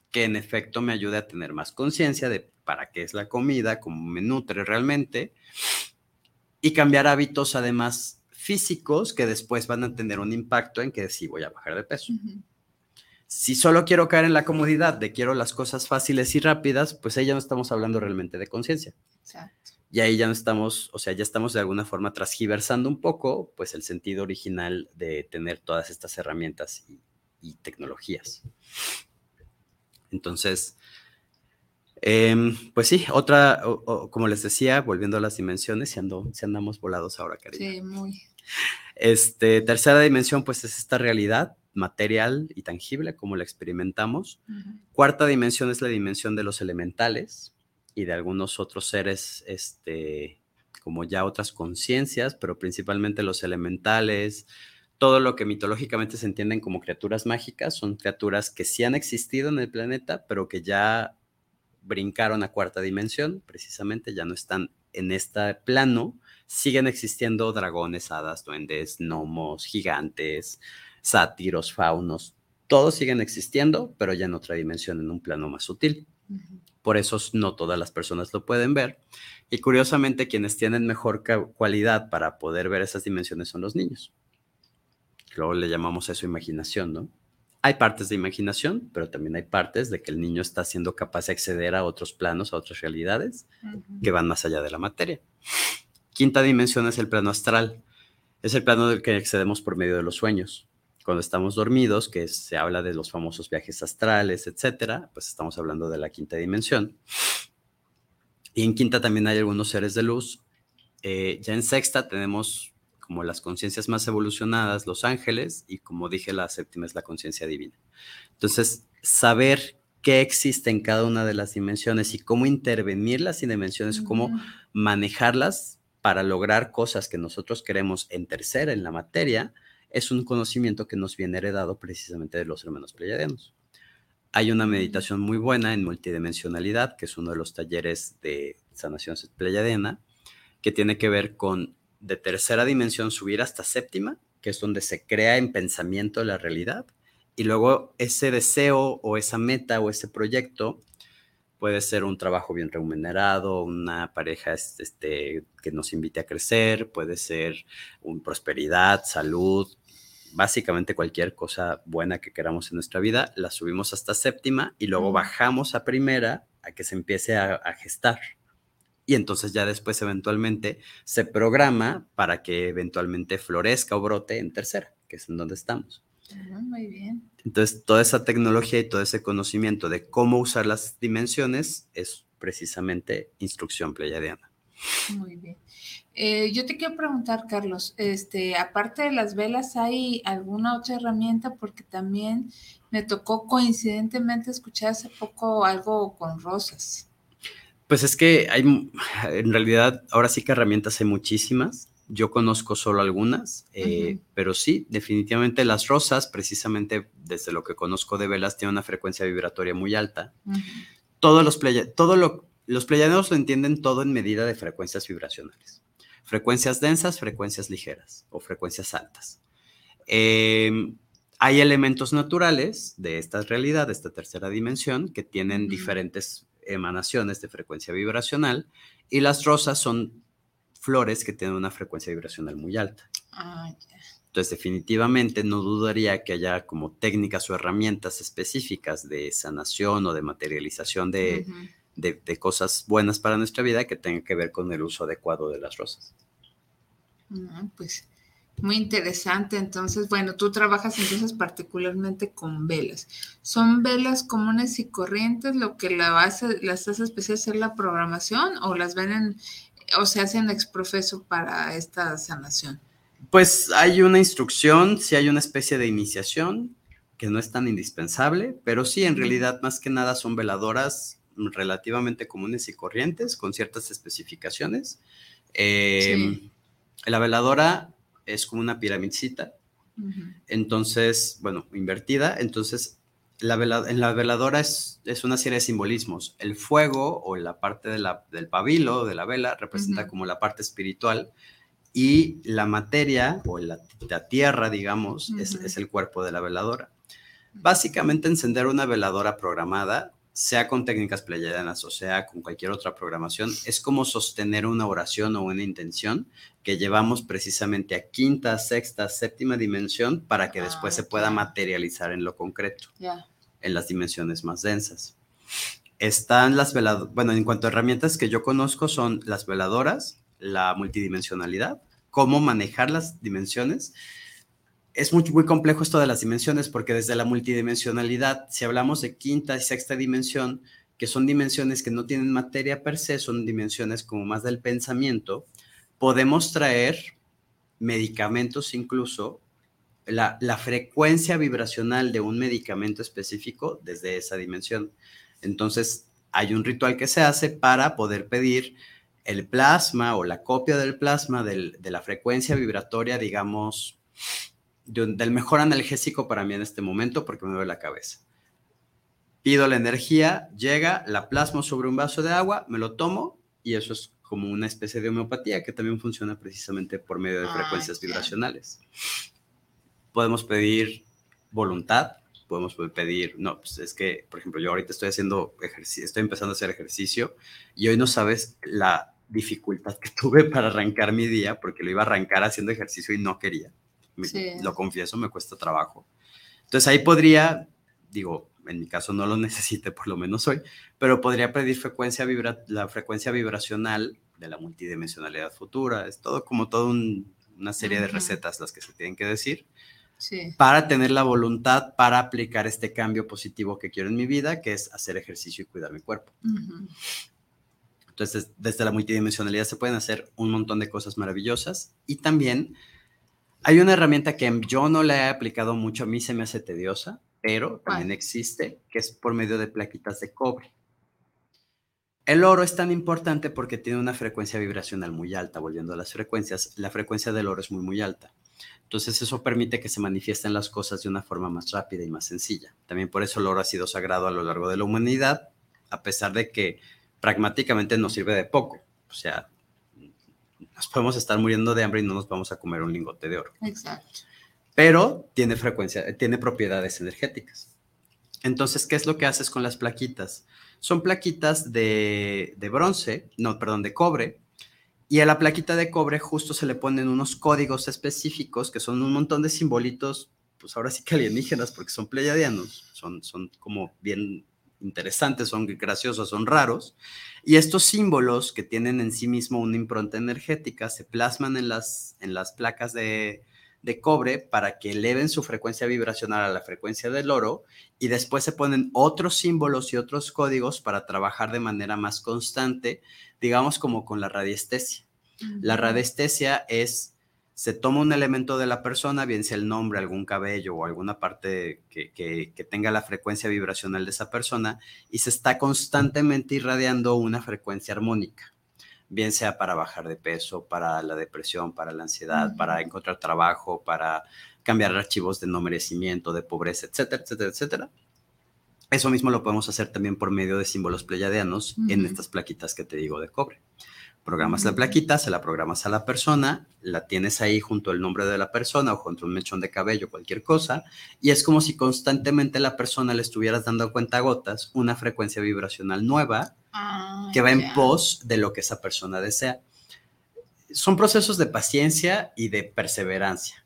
que en efecto me ayude a tener más conciencia de para qué es la comida, cómo me nutre realmente y cambiar hábitos además físicos que después van a tener un impacto en que sí voy a bajar de peso. Si solo quiero caer en la comodidad de quiero las cosas fáciles y rápidas, pues ahí ya no estamos hablando realmente de conciencia. Exacto. Y ahí ya no estamos, o sea, ya estamos de alguna forma transgiversando un poco, pues el sentido original de tener todas estas herramientas y, y tecnologías. Entonces, em, pues sí, otra, o- o como les decía, volviendo a las dimensiones, si, ando, si andamos volados ahora, cariño. Sí, muy. Este, tercera dimensión, pues es esta realidad material y tangible, como la experimentamos. Cuarta dimensión es la dimensión de los elementales y de algunos otros seres, este, como ya otras conciencias, pero principalmente los elementales, todo lo que mitológicamente se entienden como criaturas mágicas, son criaturas que sí han existido en el planeta, pero que ya brincaron a cuarta dimensión, precisamente ya no están en este plano, siguen existiendo dragones, hadas, duendes, gnomos, gigantes, sátiros, faunos, todos siguen existiendo, pero ya en otra dimensión, en un plano más sutil. Por eso no todas las personas lo pueden ver. Y curiosamente, quienes tienen mejor cualidad para poder ver esas dimensiones son los niños. Luego le llamamos a eso imaginación, ¿no? Hay partes de imaginación, pero también hay partes de que el niño está siendo capaz de acceder a otros planos, a otras realidades que van más allá de la materia. Quinta dimensión es el plano astral. Es el plano del que accedemos por medio de los sueños. Cuando estamos dormidos, que se habla de los famosos viajes astrales, etcétera, pues estamos hablando de la quinta dimensión. Y en quinta también hay algunos seres de luz. Eh, ya en sexta tenemos como las conciencias más evolucionadas, los ángeles, y como dije, la séptima es la conciencia divina. Entonces, saber qué existe en cada una de las dimensiones y cómo intervenir las dimensiones, cómo manejarlas para lograr cosas que nosotros queremos en tercera, en la materia, es un conocimiento que nos viene heredado precisamente de los hermanos pleyadianos. Hay una meditación muy buena en multidimensionalidad, que es uno de los talleres de sanación pleyadiana, que tiene que ver con de tercera dimensión subir hasta séptima, que es donde se crea en pensamiento la realidad, y luego ese deseo o esa meta o ese proyecto puede ser un trabajo bien remunerado, una pareja este, que nos invite a crecer, puede ser un prosperidad, salud, básicamente cualquier cosa buena que queramos en nuestra vida, la subimos hasta séptima y luego bajamos a primera a que se empiece a, a gestar. Y entonces ya después eventualmente se programa para que eventualmente florezca o brote en tercera, que es en donde estamos. Muy bien. Entonces, toda esa tecnología y todo ese conocimiento de cómo usar las dimensiones es precisamente instrucción pleyadiana. Muy bien. Eh, yo te quiero preguntar, Carlos, este, aparte de las velas, ¿hay alguna otra herramienta? Porque también me tocó coincidentemente escuchar hace poco algo con rosas. Pues es que hay, en realidad, ahora sí que herramientas hay muchísimas. Yo conozco solo algunas, eh, pero sí, definitivamente las rosas, precisamente desde lo que conozco de velas, tienen una frecuencia vibratoria muy alta. Todos los pleya- todo lo, los pleyadianos lo entienden todo en medida de frecuencias vibracionales. Frecuencias densas, frecuencias ligeras o frecuencias altas. Em, hay elementos naturales de esta realidad, de esta tercera dimensión, que tienen diferentes emanaciones de frecuencia vibracional y las rosas son flores que tienen una frecuencia vibracional muy alta. Ah. Entonces, definitivamente no dudaría que haya como técnicas o herramientas específicas de sanación o de materialización de. De- de cosas buenas para nuestra vida que tengan que ver con el uso adecuado de las rosas. Ah, pues muy interesante. Entonces, bueno, tú trabajas entonces particularmente con velas. ¿Son velas comunes y corrientes lo que la hace, las hace especial ser la programación o las ven en, o se hacen exprofeso para esta sanación? Pues hay una instrucción, sí hay una especie de iniciación que no es tan indispensable, pero sí, en realidad más que nada son veladoras relativamente comunes y corrientes con ciertas especificaciones. Eh, Sí. La veladora es como una piramidcita, entonces, bueno, invertida, entonces la vela- en la veladora es, es una serie de simbolismos. El fuego o la parte de la- del pabilo, de la vela, representa como la parte espiritual y la materia o la, la tierra, digamos, es el cuerpo de la veladora. Básicamente encender una veladora programada sea con técnicas pleiadianas o sea con cualquier otra programación, es como sostener una oración o una intención que llevamos precisamente a quinta, sexta, séptima dimensión para que después Ah, se pueda materializar en lo concreto, en las dimensiones más densas. Están las veladoras, bueno, en cuanto a herramientas que yo conozco son las veladoras, la multidimensionalidad, cómo manejar las dimensiones. Es muy, muy complejo esto de las dimensiones porque desde la multidimensionalidad, si hablamos de quinta y sexta dimensión, que son dimensiones que no tienen materia per se, son dimensiones como más del pensamiento, podemos traer medicamentos incluso, la, la frecuencia vibracional de un medicamento específico desde esa dimensión. Entonces, hay un ritual que se hace para poder pedir el plasma o la copia del plasma de la frecuencia vibratoria, digamos, de un- del mejor analgésico para mí en este momento porque me duele la cabeza. Pido la energía, llega, la plasmo sobre un vaso de agua, me lo tomo y eso es como una especie de homeopatía que también funciona precisamente por medio de Ah, frecuencias vibracionales. Podemos pedir voluntad, podemos pedir, no, pues es que, por ejemplo, yo ahorita estoy haciendo ejercicio, estoy empezando a hacer ejercicio y hoy no sabes la dificultad que tuve para arrancar mi día porque lo iba a arrancar haciendo ejercicio y no quería. Me- Sí. Lo confieso, me cuesta trabajo. Entonces ahí podría, digo, en mi caso no lo necesite, por lo menos hoy, pero podría pedir frecuencia vibra la frecuencia vibracional de la multidimensionalidad futura. Es todo como toda una serie de recetas las que se tienen que decir Sí. para tener la voluntad para aplicar este cambio positivo que quiero en mi vida, que es hacer ejercicio y cuidar mi cuerpo. Entonces, desde la multidimensionalidad se pueden hacer un montón de cosas maravillosas y también hay una herramienta que yo no la he aplicado mucho, a mí se me hace tediosa, pero también ¿Cuál? existe, que es por medio de plaquitas de cobre. El oro es tan importante porque tiene una frecuencia vibracional muy alta, volviendo a las frecuencias, la frecuencia del oro es muy, muy alta. Entonces eso permite que se manifiesten las cosas de una forma más rápida y más sencilla. También por eso el oro ha sido sagrado a lo largo de la humanidad, a pesar de que pragmáticamente nos sirve de poco. O sea, nos podemos estar muriendo de hambre y no nos vamos a comer un lingote de oro. Exacto. Pero tiene frecuencia, tiene propiedades energéticas. Entonces, ¿qué es lo que haces con las plaquitas? Son plaquitas de, de bronce, no, perdón, de cobre, y a la plaquita de cobre justo se le ponen unos códigos específicos que son un montón de simbolitos, pues ahora sí que alienígenas, porque son pleiadianos, son, son como bien interesantes, son graciosos, son raros. Y estos símbolos que tienen en sí mismo una impronta energética se plasman en las, en las placas de, de cobre para que eleven su frecuencia vibracional a la frecuencia del oro y después se ponen otros símbolos y otros códigos para trabajar de manera más constante, digamos como con la radiestesia. La radiestesia es, se toma un elemento de la persona, bien sea el nombre, algún cabello o alguna parte que, que, que tenga la frecuencia vibracional de esa persona, y se está constantemente irradiando una frecuencia armónica, bien sea para bajar de peso, para la depresión, para la ansiedad, para encontrar trabajo, para cambiar archivos de no merecimiento, de pobreza, etcétera, etcétera, etcétera. Eso mismo lo podemos hacer también por medio de símbolos pleiadianos en Ujú. estas plaquitas que te digo de cobre. Programas la plaquita, se la programas a la persona, la tienes ahí junto al nombre de la persona o junto a un mechón de cabello, cualquier cosa, y es como si constantemente a la persona le estuvieras dando a cuenta gotas una frecuencia vibracional nueva Ah, que va en pos de lo que esa persona desea. Son procesos de paciencia y de perseverancia.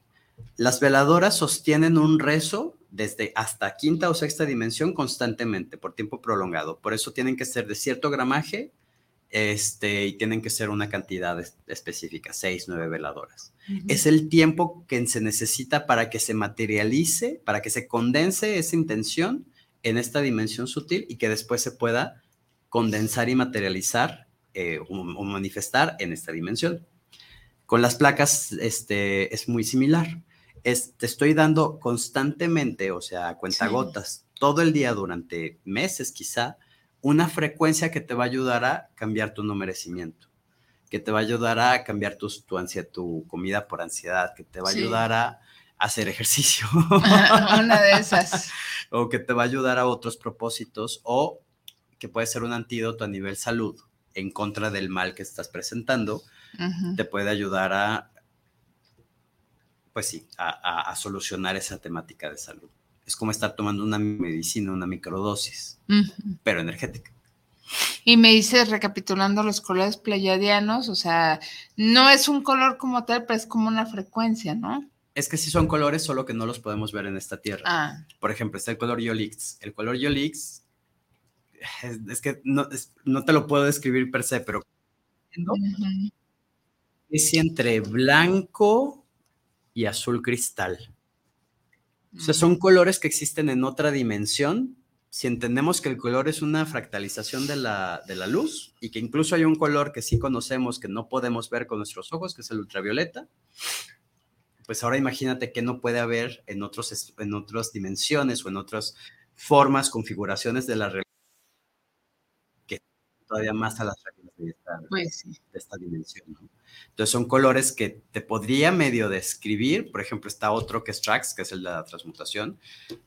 Las veladoras sostienen un rezo desde hasta quinta o sexta dimensión constantemente, por tiempo prolongado. Por eso tienen que ser de cierto gramaje este, y tienen que ser una cantidad es- específica, seis, nueve veladoras. Es el tiempo que se necesita para que se materialice, para que se condense esa intención en esta dimensión sutil y que después se pueda condensar y materializar eh, o, o manifestar en esta dimensión. Con las placas este, es muy similar. Es, te estoy dando constantemente, o sea, cuentagotas, todo el día durante meses quizá, una frecuencia que te va a ayudar a cambiar tu no merecimiento, que te va a ayudar a cambiar tu, tu, ansia, tu comida por ansiedad, que te va a Sí. ayudar a hacer ejercicio. Una de esas. o que te va a ayudar a otros propósitos o que puede ser un antídoto a nivel salud en contra del mal que estás presentando, te puede ayudar a, pues sí, a, a- a solucionar esa temática de salud. Es como estar tomando una medicina, una microdosis, pero energética. Y me dices, recapitulando los colores pleiadianos, o sea, no es un color como tal, pero es como una frecuencia, ¿no? Es que sí son colores, solo que no los podemos ver en esta tierra. Ah. Por ejemplo, está el color Yolix. El color Yolix, es, que no, no, te lo puedo describir per se, pero es entre blanco y azul cristal. O sea, son colores que existen en otra dimensión. Si entendemos que el color es una fractalización de la, de la luz y que incluso hay un color que sí conocemos que no podemos ver con nuestros ojos, que es el ultravioleta, pues ahora imagínate que no puede haber en, otros, en otras dimensiones o en otras formas, configuraciones de la realidad que todavía más a las de esta, pues de esta dimensión. ¿no? Entonces son colores que te podría medio describir. Por ejemplo, está otro que es Trax, que es el de la transmutación,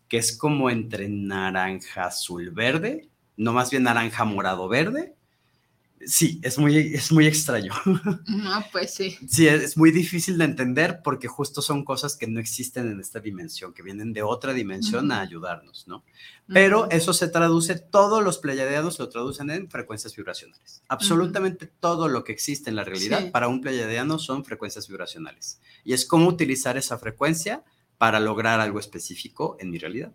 que es como entre naranja azul verde, no más bien naranja morado verde, Sí, es muy, es muy extraño. No, pues sí. Sí, es muy difícil de entender porque justo son cosas que no existen en esta dimensión, que vienen de otra dimensión a ayudarnos, ¿no? Pero eso se traduce, todos los pleiadianos lo traducen en frecuencias vibracionales. Absolutamente todo lo que existe en la realidad para un pleiadiano son frecuencias vibracionales. Y es cómo utilizar esa frecuencia para lograr algo específico en mi realidad.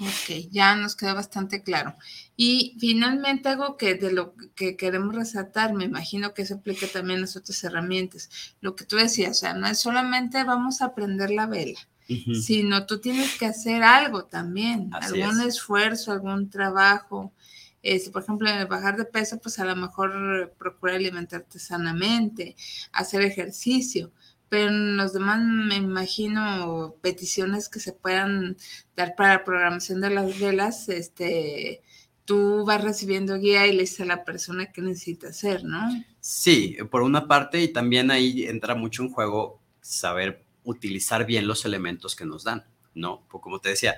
Ok, ya nos queda bastante claro. Y finalmente algo que de lo que queremos resaltar, me imagino que se aplica también a las otras herramientas. Lo que tú decías, o sea, no es solamente vamos a aprender la vela, sino tú tienes que hacer algo también, algún esfuerzo, algún trabajo. Este, por ejemplo, en el bajar de peso, pues a lo mejor procura alimentarte sanamente, hacer ejercicio pero en los demás me imagino peticiones que se puedan dar para la programación de las velas, este, tú vas recibiendo guía y le dices a la persona que necesita hacer, ¿no? Sí, por una parte, y también ahí entra mucho en juego saber utilizar bien los elementos que nos dan, ¿no? Pues como te decía,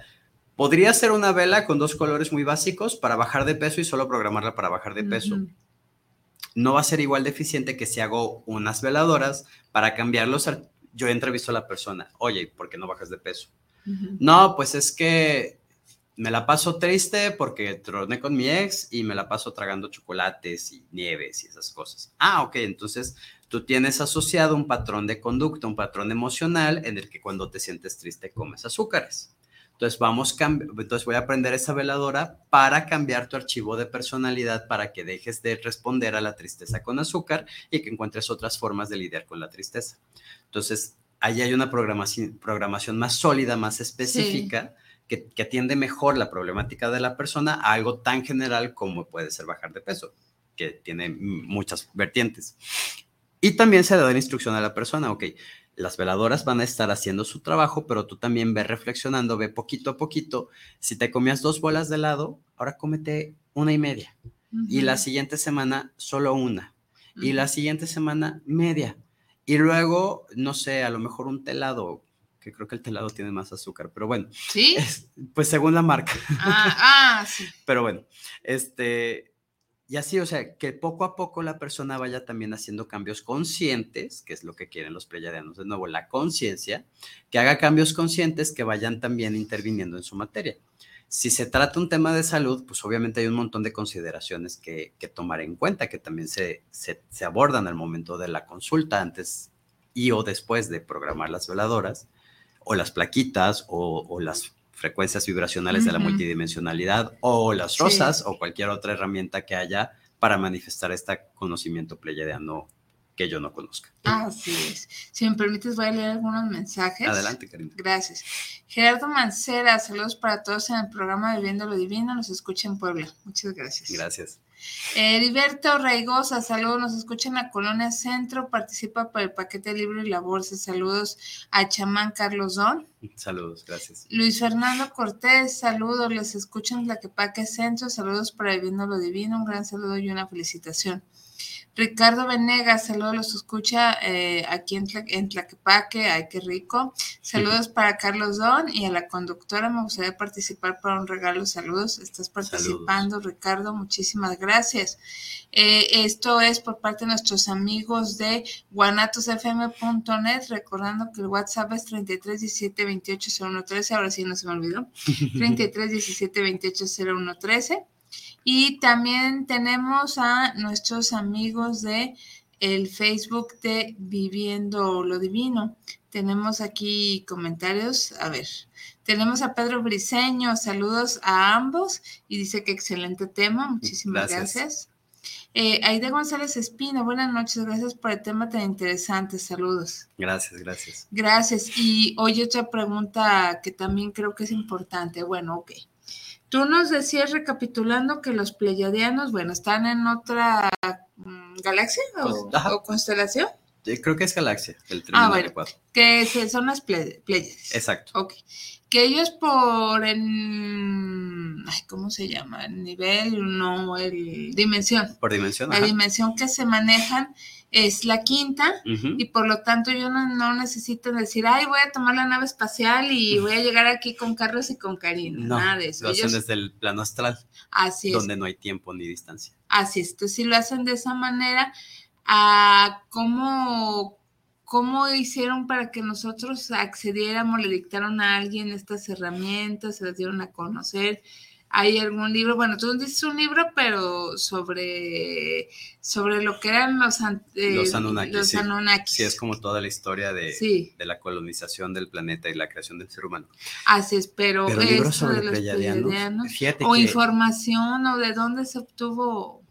podría ser una vela con dos colores muy básicos para bajar de peso y solo programarla para bajar de peso no va a ser igual de eficiente que si hago unas veladoras para cambiarlos. Yo entrevisto a la persona, oye, ¿por qué no bajas de peso? No, pues es que me la paso triste porque troné con mi ex y me la paso tragando chocolates y nieves y esas cosas. Ah, ok, entonces tú tienes asociado un patrón de conducta, un patrón emocional en el que cuando te sientes triste comes azúcares. Entonces, vamos entonces voy a aprender esa veladora para cambiar tu archivo de personalidad para que dejes de responder a la tristeza con azúcar y que encuentres otras formas de lidiar con la tristeza. Entonces, ahí hay una programación, programación más sólida, más específica. Que, que, atiende mejor la problemática de la persona a algo tan general como puede ser bajar de peso, que tiene muchas vertientes. Y también se da la instrucción a la persona, ok, las veladoras van a estar haciendo su trabajo, pero tú también ve reflexionando, ve poquito a poquito. Si te comías dos bolas de helado, ahora cómete una y media. Y la siguiente semana, solo una. Y la siguiente semana, media. Y luego, no sé, a lo mejor un telado, que creo que el telado tiene más azúcar, pero bueno. ¿Sí? pues según la marca. Ah, ah, sí. pero bueno, este, y así, o sea, que poco a poco la persona vaya también haciendo cambios conscientes, que es lo que quieren los pleyadianos, de nuevo, la conciencia, que haga cambios conscientes que vayan también interviniendo en su materia. Si se trata un tema de salud, pues obviamente hay un montón de consideraciones que, tomar en cuenta, que también se, se, abordan al momento de la consulta, antes y o después de programar las veladoras, o las plaquitas, o las frecuencias vibracionales de la multidimensionalidad o las rosas o cualquier otra herramienta que haya para manifestar este conocimiento pleyadiano que yo no conozca. Así es. Si me permites, voy a leer algunos mensajes. Adelante, Karina. Gracias. Gerardo Mancera, saludos para todos en el programa Viviendo lo Divino. Nos escucha en Puebla. Muchas gracias. Gracias. Heriberto Raigosa, saludos, nos escucha en la colonia Centro, participa por el paquete libre y la bolsa. Saludos a chamán Carlos Don. Saludos, gracias. Luis Fernando Cortés, saludos, les escuchan en la que Paque Centro, saludos para Viviendo lo Divino, un gran saludo y una felicitación. Ricardo Venegas, saludos, los escucha eh, aquí en, en, Tlaquepaque, ay, qué rico. Saludos para Carlos Don y a la conductora, me gustaría participar para un regalo, saludos, estás participando, Ricardo, muchísimas gracias. Eh, esto es por parte de nuestros amigos de guanatosfm.net, recordando que el WhatsApp es 33 17 28 ahora sí no se me olvidó, 33 17 28 y también tenemos a nuestros amigos de el Facebook de Viviendo lo Divino. Tenemos aquí comentarios. A ver, tenemos a Pedro Briseño. Saludos a ambos y dice que excelente tema. Muchísimas gracias. Eh, Aide González Espino, buenas noches, gracias por el tema tan interesante, saludos. Gracias, gracias. Gracias. Y hoy otra pregunta que también creo que es importante. Bueno, ok. Tú nos decías recapitulando que los pleiadianos, bueno, están en otra mm, galaxia o, constelación. creo que es galaxia, el ah, bueno, que son las Pleiades. Exacto. Ok. Que ellos por el, ay, ¿cómo se llama? El nivel, no, el dimensión. Por dimensión. La dimensión que se manejan es la quinta y por lo tanto yo no, necesito decir, ay, voy a tomar la nave espacial y voy a llegar aquí con Carlos y con Karina. nada de eso. Lo hacen desde el plano astral. Así es. Donde no hay tiempo ni distancia. Así es. Entonces, si lo hacen de esa manera, a cómo, cómo hicieron para que nosotros accediéramos, le dictaron a alguien estas herramientas, se las dieron a conocer hay algún libro, bueno, tú dices un libro, pero sobre, sobre lo que eran los, eh, los, Anunnakis, sí. es como toda la historia de, de, la colonización del planeta y la creación del ser humano. Así es, pero, libros sobre los pleiadianos, o información, o de dónde se obtuvo.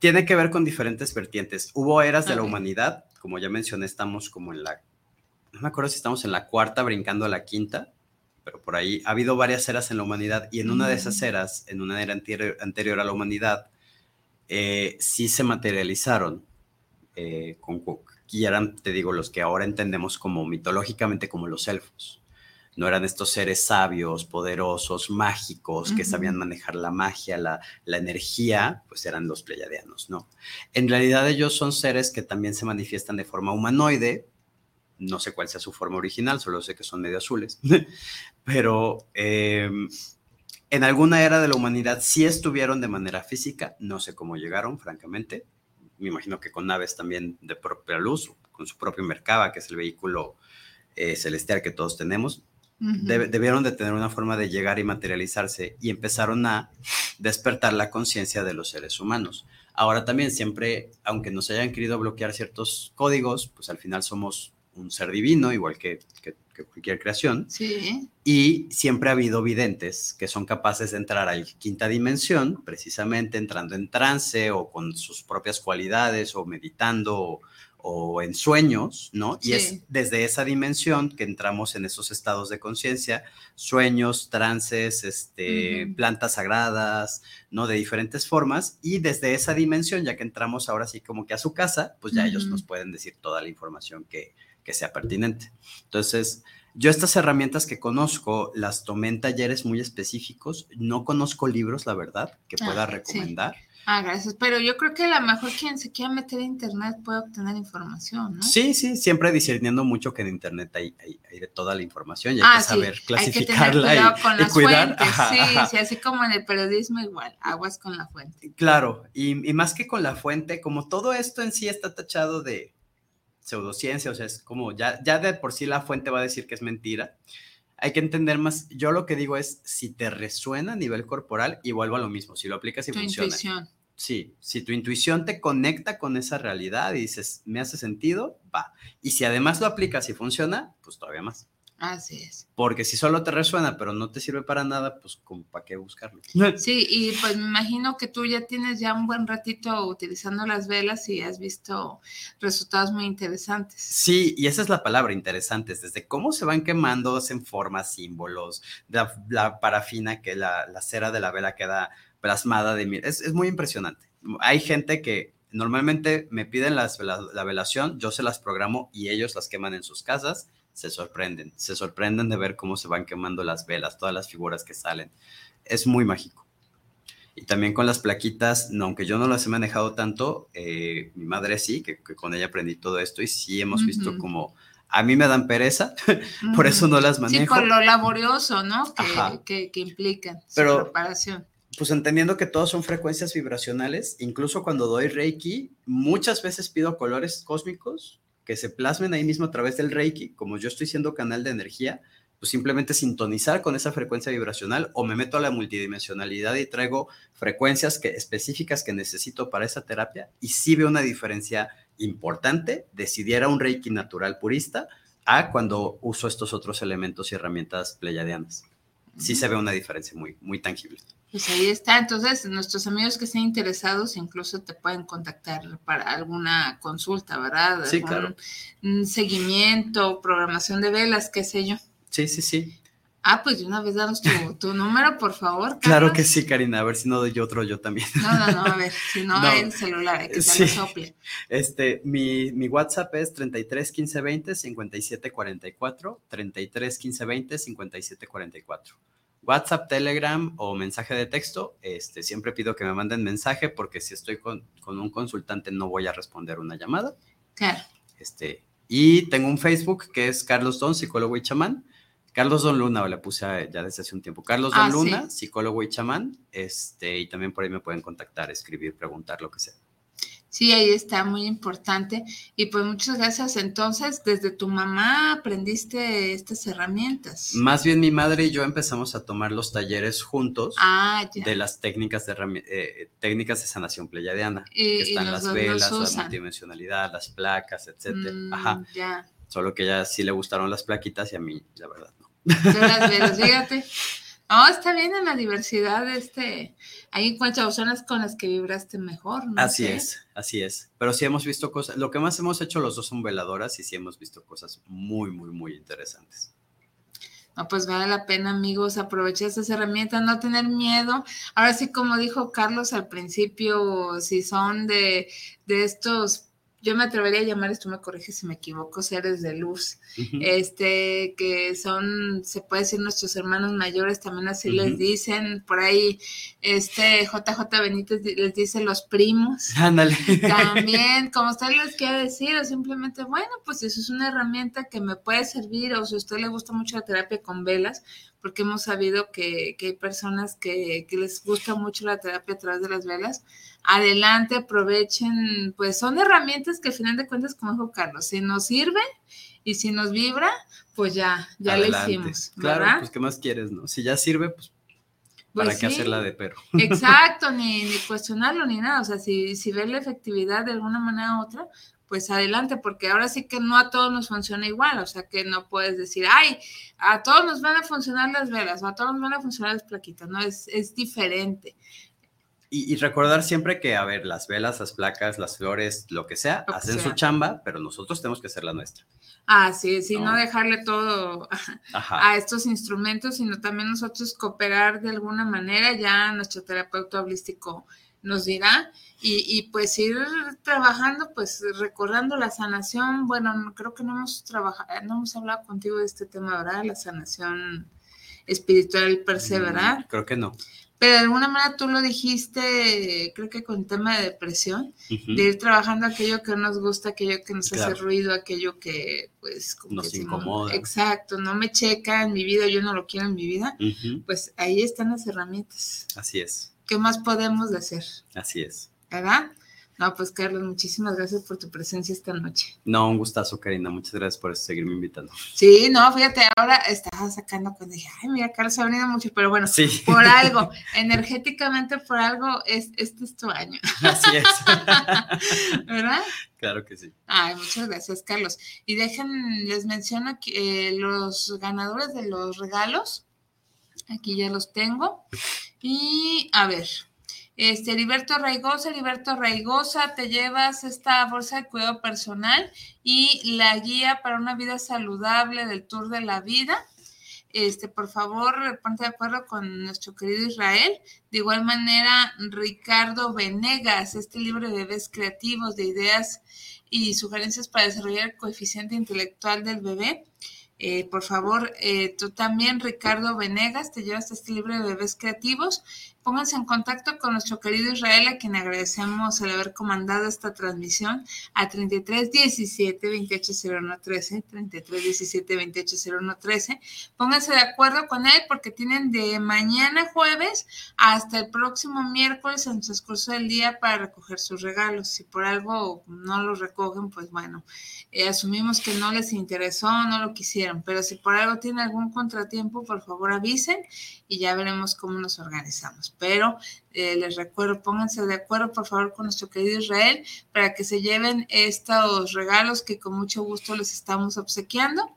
Tiene que ver con diferentes vertientes. Hubo eras de la humanidad, como ya mencioné, estamos como en la, no me acuerdo si estamos en la cuarta, brincando a la quinta pero por ahí ha habido varias eras en la humanidad y en una de esas eras, en una era anterior, a la humanidad, eh, sí se materializaron eh, con, y eran, te digo, los que ahora entendemos como mitológicamente como los elfos. No eran estos seres sabios, poderosos, mágicos, que sabían manejar la magia, la, la, energía, pues eran los pleiadianos, ¿no? En realidad ellos son seres que también se manifiestan de forma humanoide, no sé cuál sea su forma original, solo sé que son medio azules, pero em, en alguna era de la humanidad sí estuvieron de manera física, no sé cómo llegaron, francamente, me imagino que con naves también de propia luz, con su propio Merkaba, que es el vehículo eh, celestial que todos tenemos, debieron de tener una forma de llegar y materializarse y empezaron a despertar la conciencia de los seres humanos. Ahora también siempre, aunque nos hayan querido bloquear ciertos códigos, pues al final somos un ser divino, igual que, cualquier creación. Sí. Y siempre ha habido videntes que son capaces de entrar a la quinta dimensión, precisamente entrando en trance o con sus propias cualidades o meditando o, en sueños, ¿no? Y es desde esa dimensión que entramos en esos estados de conciencia, sueños, trances, este, plantas sagradas, ¿no? De diferentes formas. Y desde esa dimensión, ya que entramos ahora sí como que a su casa, pues ya ellos nos pueden decir toda la información que, que sea pertinente. Entonces, yo estas herramientas que conozco las tomé en talleres muy específicos. No conozco libros, la verdad, que pueda ah, recomendar. Ah, gracias. Pero yo creo que a lo mejor quien se quiera meter a internet puede obtener información, ¿no? Sí, sí, siempre discerniendo mucho que en internet hay, de toda la información y hay ah, que saber clasificarla hay que tener con las Fuentes. Sí, sí, así como en el periodismo igual, aguas con la fuente. Claro, y, y más que con la fuente, como todo esto en sí está tachado de, pseudociencia, o sea, es como ya, ya de por sí la fuente va a decir que es mentira. Hay que entender más, yo lo que digo es, si te resuena a nivel corporal, y vuelvo a lo mismo, si lo aplicas y tu funciona. Intuición. Sí, si tu intuición te conecta con esa realidad y dices, me hace sentido, va. Y si además lo aplicas y funciona, pues todavía más. Así es. Porque si solo te resuena, pero no te sirve para nada, pues ¿para qué buscarlo? Sí, y pues me imagino que tú ya tienes ya un buen ratito utilizando las velas y has visto resultados muy interesantes. Sí, y esa es la palabra, interesantes, desde cómo se van quemando en formas, símbolos, la, parafina, que la, cera de la vela queda plasmada de es, es muy impresionante. Hay gente que normalmente me piden las, la velación, yo se las programo y ellos las queman en sus casas se sorprenden, se sorprenden de ver cómo se van quemando las velas, todas las figuras que salen. Es muy mágico. Y también con las plaquitas, no, aunque yo no las he manejado tanto, eh, mi madre sí, que, con ella aprendí todo esto y sí hemos visto como a mí me dan pereza, por eso no las manejo. Sí, por lo laborioso, ¿no? Que, que, implican Pero, su preparación. Pues entendiendo que todos son frecuencias vibracionales, incluso cuando doy Reiki, muchas veces pido colores cósmicos que se plasmen ahí mismo a través del Reiki, como yo estoy siendo canal de energía, pues simplemente sintonizar con esa frecuencia vibracional o me meto a la multidimensionalidad y traigo frecuencias que, específicas que necesito para esa terapia y sí veo una diferencia importante decidiera un Reiki natural purista a cuando uso estos otros elementos y herramientas pleyadianas. Sí se ve una diferencia muy, muy tangible. Pues ahí está. Entonces, nuestros amigos que estén interesados incluso te pueden contactar para alguna consulta, ¿verdad? Sí, claro. seguimiento, programación de velas, qué sé yo. Sí, sí, sí. Ah, pues de una vez danos tu, número, por favor. Claro que sí, Karina. A ver si no doy otro yo también. No, no, no, a ver, si no, hay el celular, hay que se sí. sople. Este, mi, mi, WhatsApp es 33 15 20 57 44, 33 15 20 57 44. WhatsApp, Telegram o mensaje de texto. Este, siempre pido que me manden mensaje porque si estoy con, con un consultante no voy a responder una llamada. Claro. Este, y tengo un Facebook que es Carlos Don, psicólogo y chamán. Carlos Don Luna, o le puse ya desde hace un tiempo. Carlos Don ah, Luna, psicólogo y chamán. Este, y también por ahí me pueden contactar, escribir, preguntar, lo que sea. Sí, ahí está, muy importante. Y pues muchas gracias. Entonces, desde tu mamá aprendiste estas herramientas. Más bien mi madre y yo empezamos a tomar los talleres juntos ah, de las técnicas de, eh, técnicas de sanación pleyadiana. que están las velas, la multidimensionalidad, las placas, etcétera. Mm, Ajá. Ya. Solo que a ella sí le gustaron las plaquitas y a mí, la verdad, las fíjate. No, está bien en la diversidad, este, hay encuentras personas con las que vibraste mejor, ¿no? Así es, así es. Pero sí hemos visto cosas, lo que más hemos hecho los dos son veladoras y sí hemos visto cosas muy, muy, muy interesantes. No, pues vale la pena, amigos, aprovechar esas herramientas, no tener miedo. Ahora sí, como dijo Carlos al principio, si son de, de estos yo me atrevería a llamar, esto me corrige si me equivoco, seres de luz, este, que son, se puede decir, nuestros hermanos mayores, también así les dicen, por ahí, este, JJ Benítez les dice los primos. Ándale. También, como usted les quiere decir, o simplemente, bueno, pues eso es una herramienta que me puede servir, o si a usted le gusta mucho la terapia con velas, porque hemos sabido que, hay personas que, que les gusta mucho la terapia a través de las velas, adelante, aprovechen, pues son herramientas que al final de cuentas, como dijo Carlos, si nos sirve y si nos vibra, pues ya, ya lo hicimos. Claro, pues ¿qué más quieres, no? Si ya sirve, pues ¿Para pues qué hacerla de pero? Exacto, ni, ni, cuestionarlo ni nada. O sea, si, si ve la efectividad de alguna manera u otra, pues adelante, porque ahora sí que no a todos nos funciona igual. O sea, que no puedes decir, ay, a todos nos van a funcionar las velas o a todos nos van a funcionar las plaquitas. No, es, es diferente. Y, recordar siempre que, a ver, las velas, las placas, las flores, lo que sea, hacen su chamba, pero nosotros tenemos que hacer la nuestra. Ah, sí, sí, no, dejarle todo a estos instrumentos, sino también nosotros cooperar de alguna manera, ya nuestro terapeuta holístico nos dirá, y, y, pues ir trabajando, pues recordando la sanación, bueno, creo que no hemos trabajado, no hemos hablado contigo de este tema, ¿verdad? La sanación espiritual per se, mm, ¿verdad? Creo que no. Pero de alguna manera tú lo dijiste, creo que con tema de depresión, de ir trabajando aquello que nos gusta, aquello que nos hace ruido, aquello que pues como nos incomoda. exacto, no me checa en mi vida, yo no lo quiero en mi vida, pues ahí están las herramientas. Así es. ¿Qué más podemos hacer? Así es. ¿Verdad? No, pues Carlos, muchísimas gracias por tu presencia esta noche. No, un gustazo, Karina. Muchas gracias por seguirme invitando. Sí, no, fíjate, ahora estaba sacando cuando dije, ay, mira, Carlos ha venido mucho, pero bueno, por algo, energéticamente por algo, es, este es tu año. Así es. ¿Verdad? Claro que sí. Ay, muchas gracias, Carlos. Y dejen, les menciono que eh, los ganadores de los regalos, aquí ya los tengo. Y a ver, este, Heriberto Raigosa, Heriberto Raigosa, te llevas esta bolsa de cuidado personal y la guía para una vida saludable del Tour de la Vida. Este, por favor, ponte de acuerdo con nuestro querido Israel. De igual manera, Ricardo Venegas, este libro de bebés creativos, de ideas y sugerencias para desarrollar el coeficiente intelectual del bebé. Eh, por favor, eh, tú también, Ricardo Venegas, te llevas este libro de bebés creativos pónganse en contacto con nuestro querido Israel, a quien agradecemos el haber comandado esta transmisión a 33 17 28 01 13, 33 17 28 01 13. Pónganse de acuerdo con él porque tienen de mañana jueves hasta el próximo miércoles en el transcurso del día para recoger sus regalos. Si por algo no los recogen, pues bueno, asumimos que no les interesó, no lo quisieron, pero si por algo tienen algún contratiempo, por favor avisen y ya veremos cómo nos organizamos. Pero eh, les recuerdo, pónganse de acuerdo por favor con nuestro querido Israel para que se lleven estos regalos que con mucho gusto les estamos obsequiando.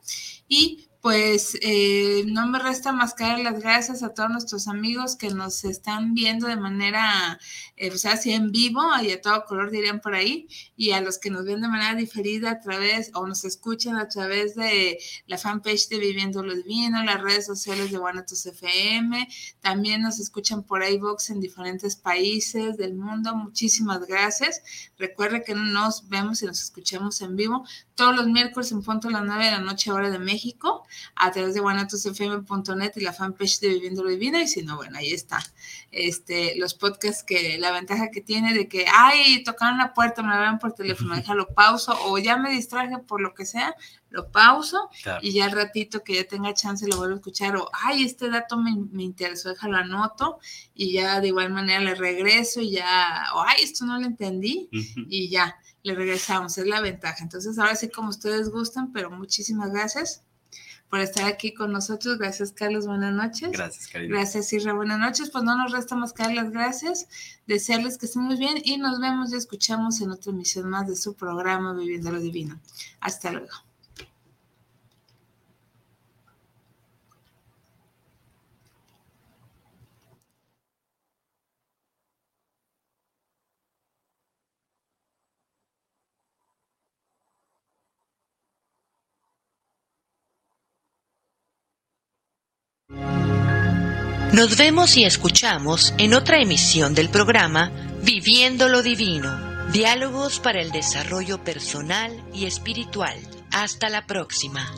Y pues eh, no me resta más que dar las gracias a todos nuestros amigos que nos están viendo de manera, eh, o sea, así en vivo y a todo color dirían por ahí, y a los que nos ven de manera diferida a través o nos escuchan a través de la fanpage de Viviendo lo Divino, las redes sociales de Guanatos FM, también nos escuchan por iVox en diferentes países del mundo. Muchísimas gracias. Recuerde que nos vemos y nos escuchamos en vivo todos los miércoles en punto a las 9 de la noche, hora de México, a través de guanatosfm.net y la fanpage de Viviendo lo Divino. Y si no, bueno, ahí está. Este, los podcasts que la ventaja que tiene de que, ay, tocaron la puerta, me la ven por teléfono, déjalo pauso, o ya me distraje por lo que sea, lo pauso y ya al ratito que ya tenga chance lo vuelvo a escuchar, o, ay, este dato me, me interesó, déjalo anoto, y ya de igual manera le regreso y ya, o, ay, esto no lo entendí, y ya le regresamos, es la ventaja. Entonces, ahora sí, como ustedes gustan, pero muchísimas gracias por estar aquí con nosotros. Gracias, Carlos. Buenas noches. Gracias, Karina. Gracias, Isra. Buenas noches. Pues no nos resta más que dar las gracias, desearles que estén muy bien y nos vemos y escuchamos en otra emisión más de su programa Viviendo lo Divino. Hasta luego. Nos vemos y escuchamos en otra emisión del programa Viviendo lo Divino, diálogos para el desarrollo personal y espiritual. Hasta la próxima.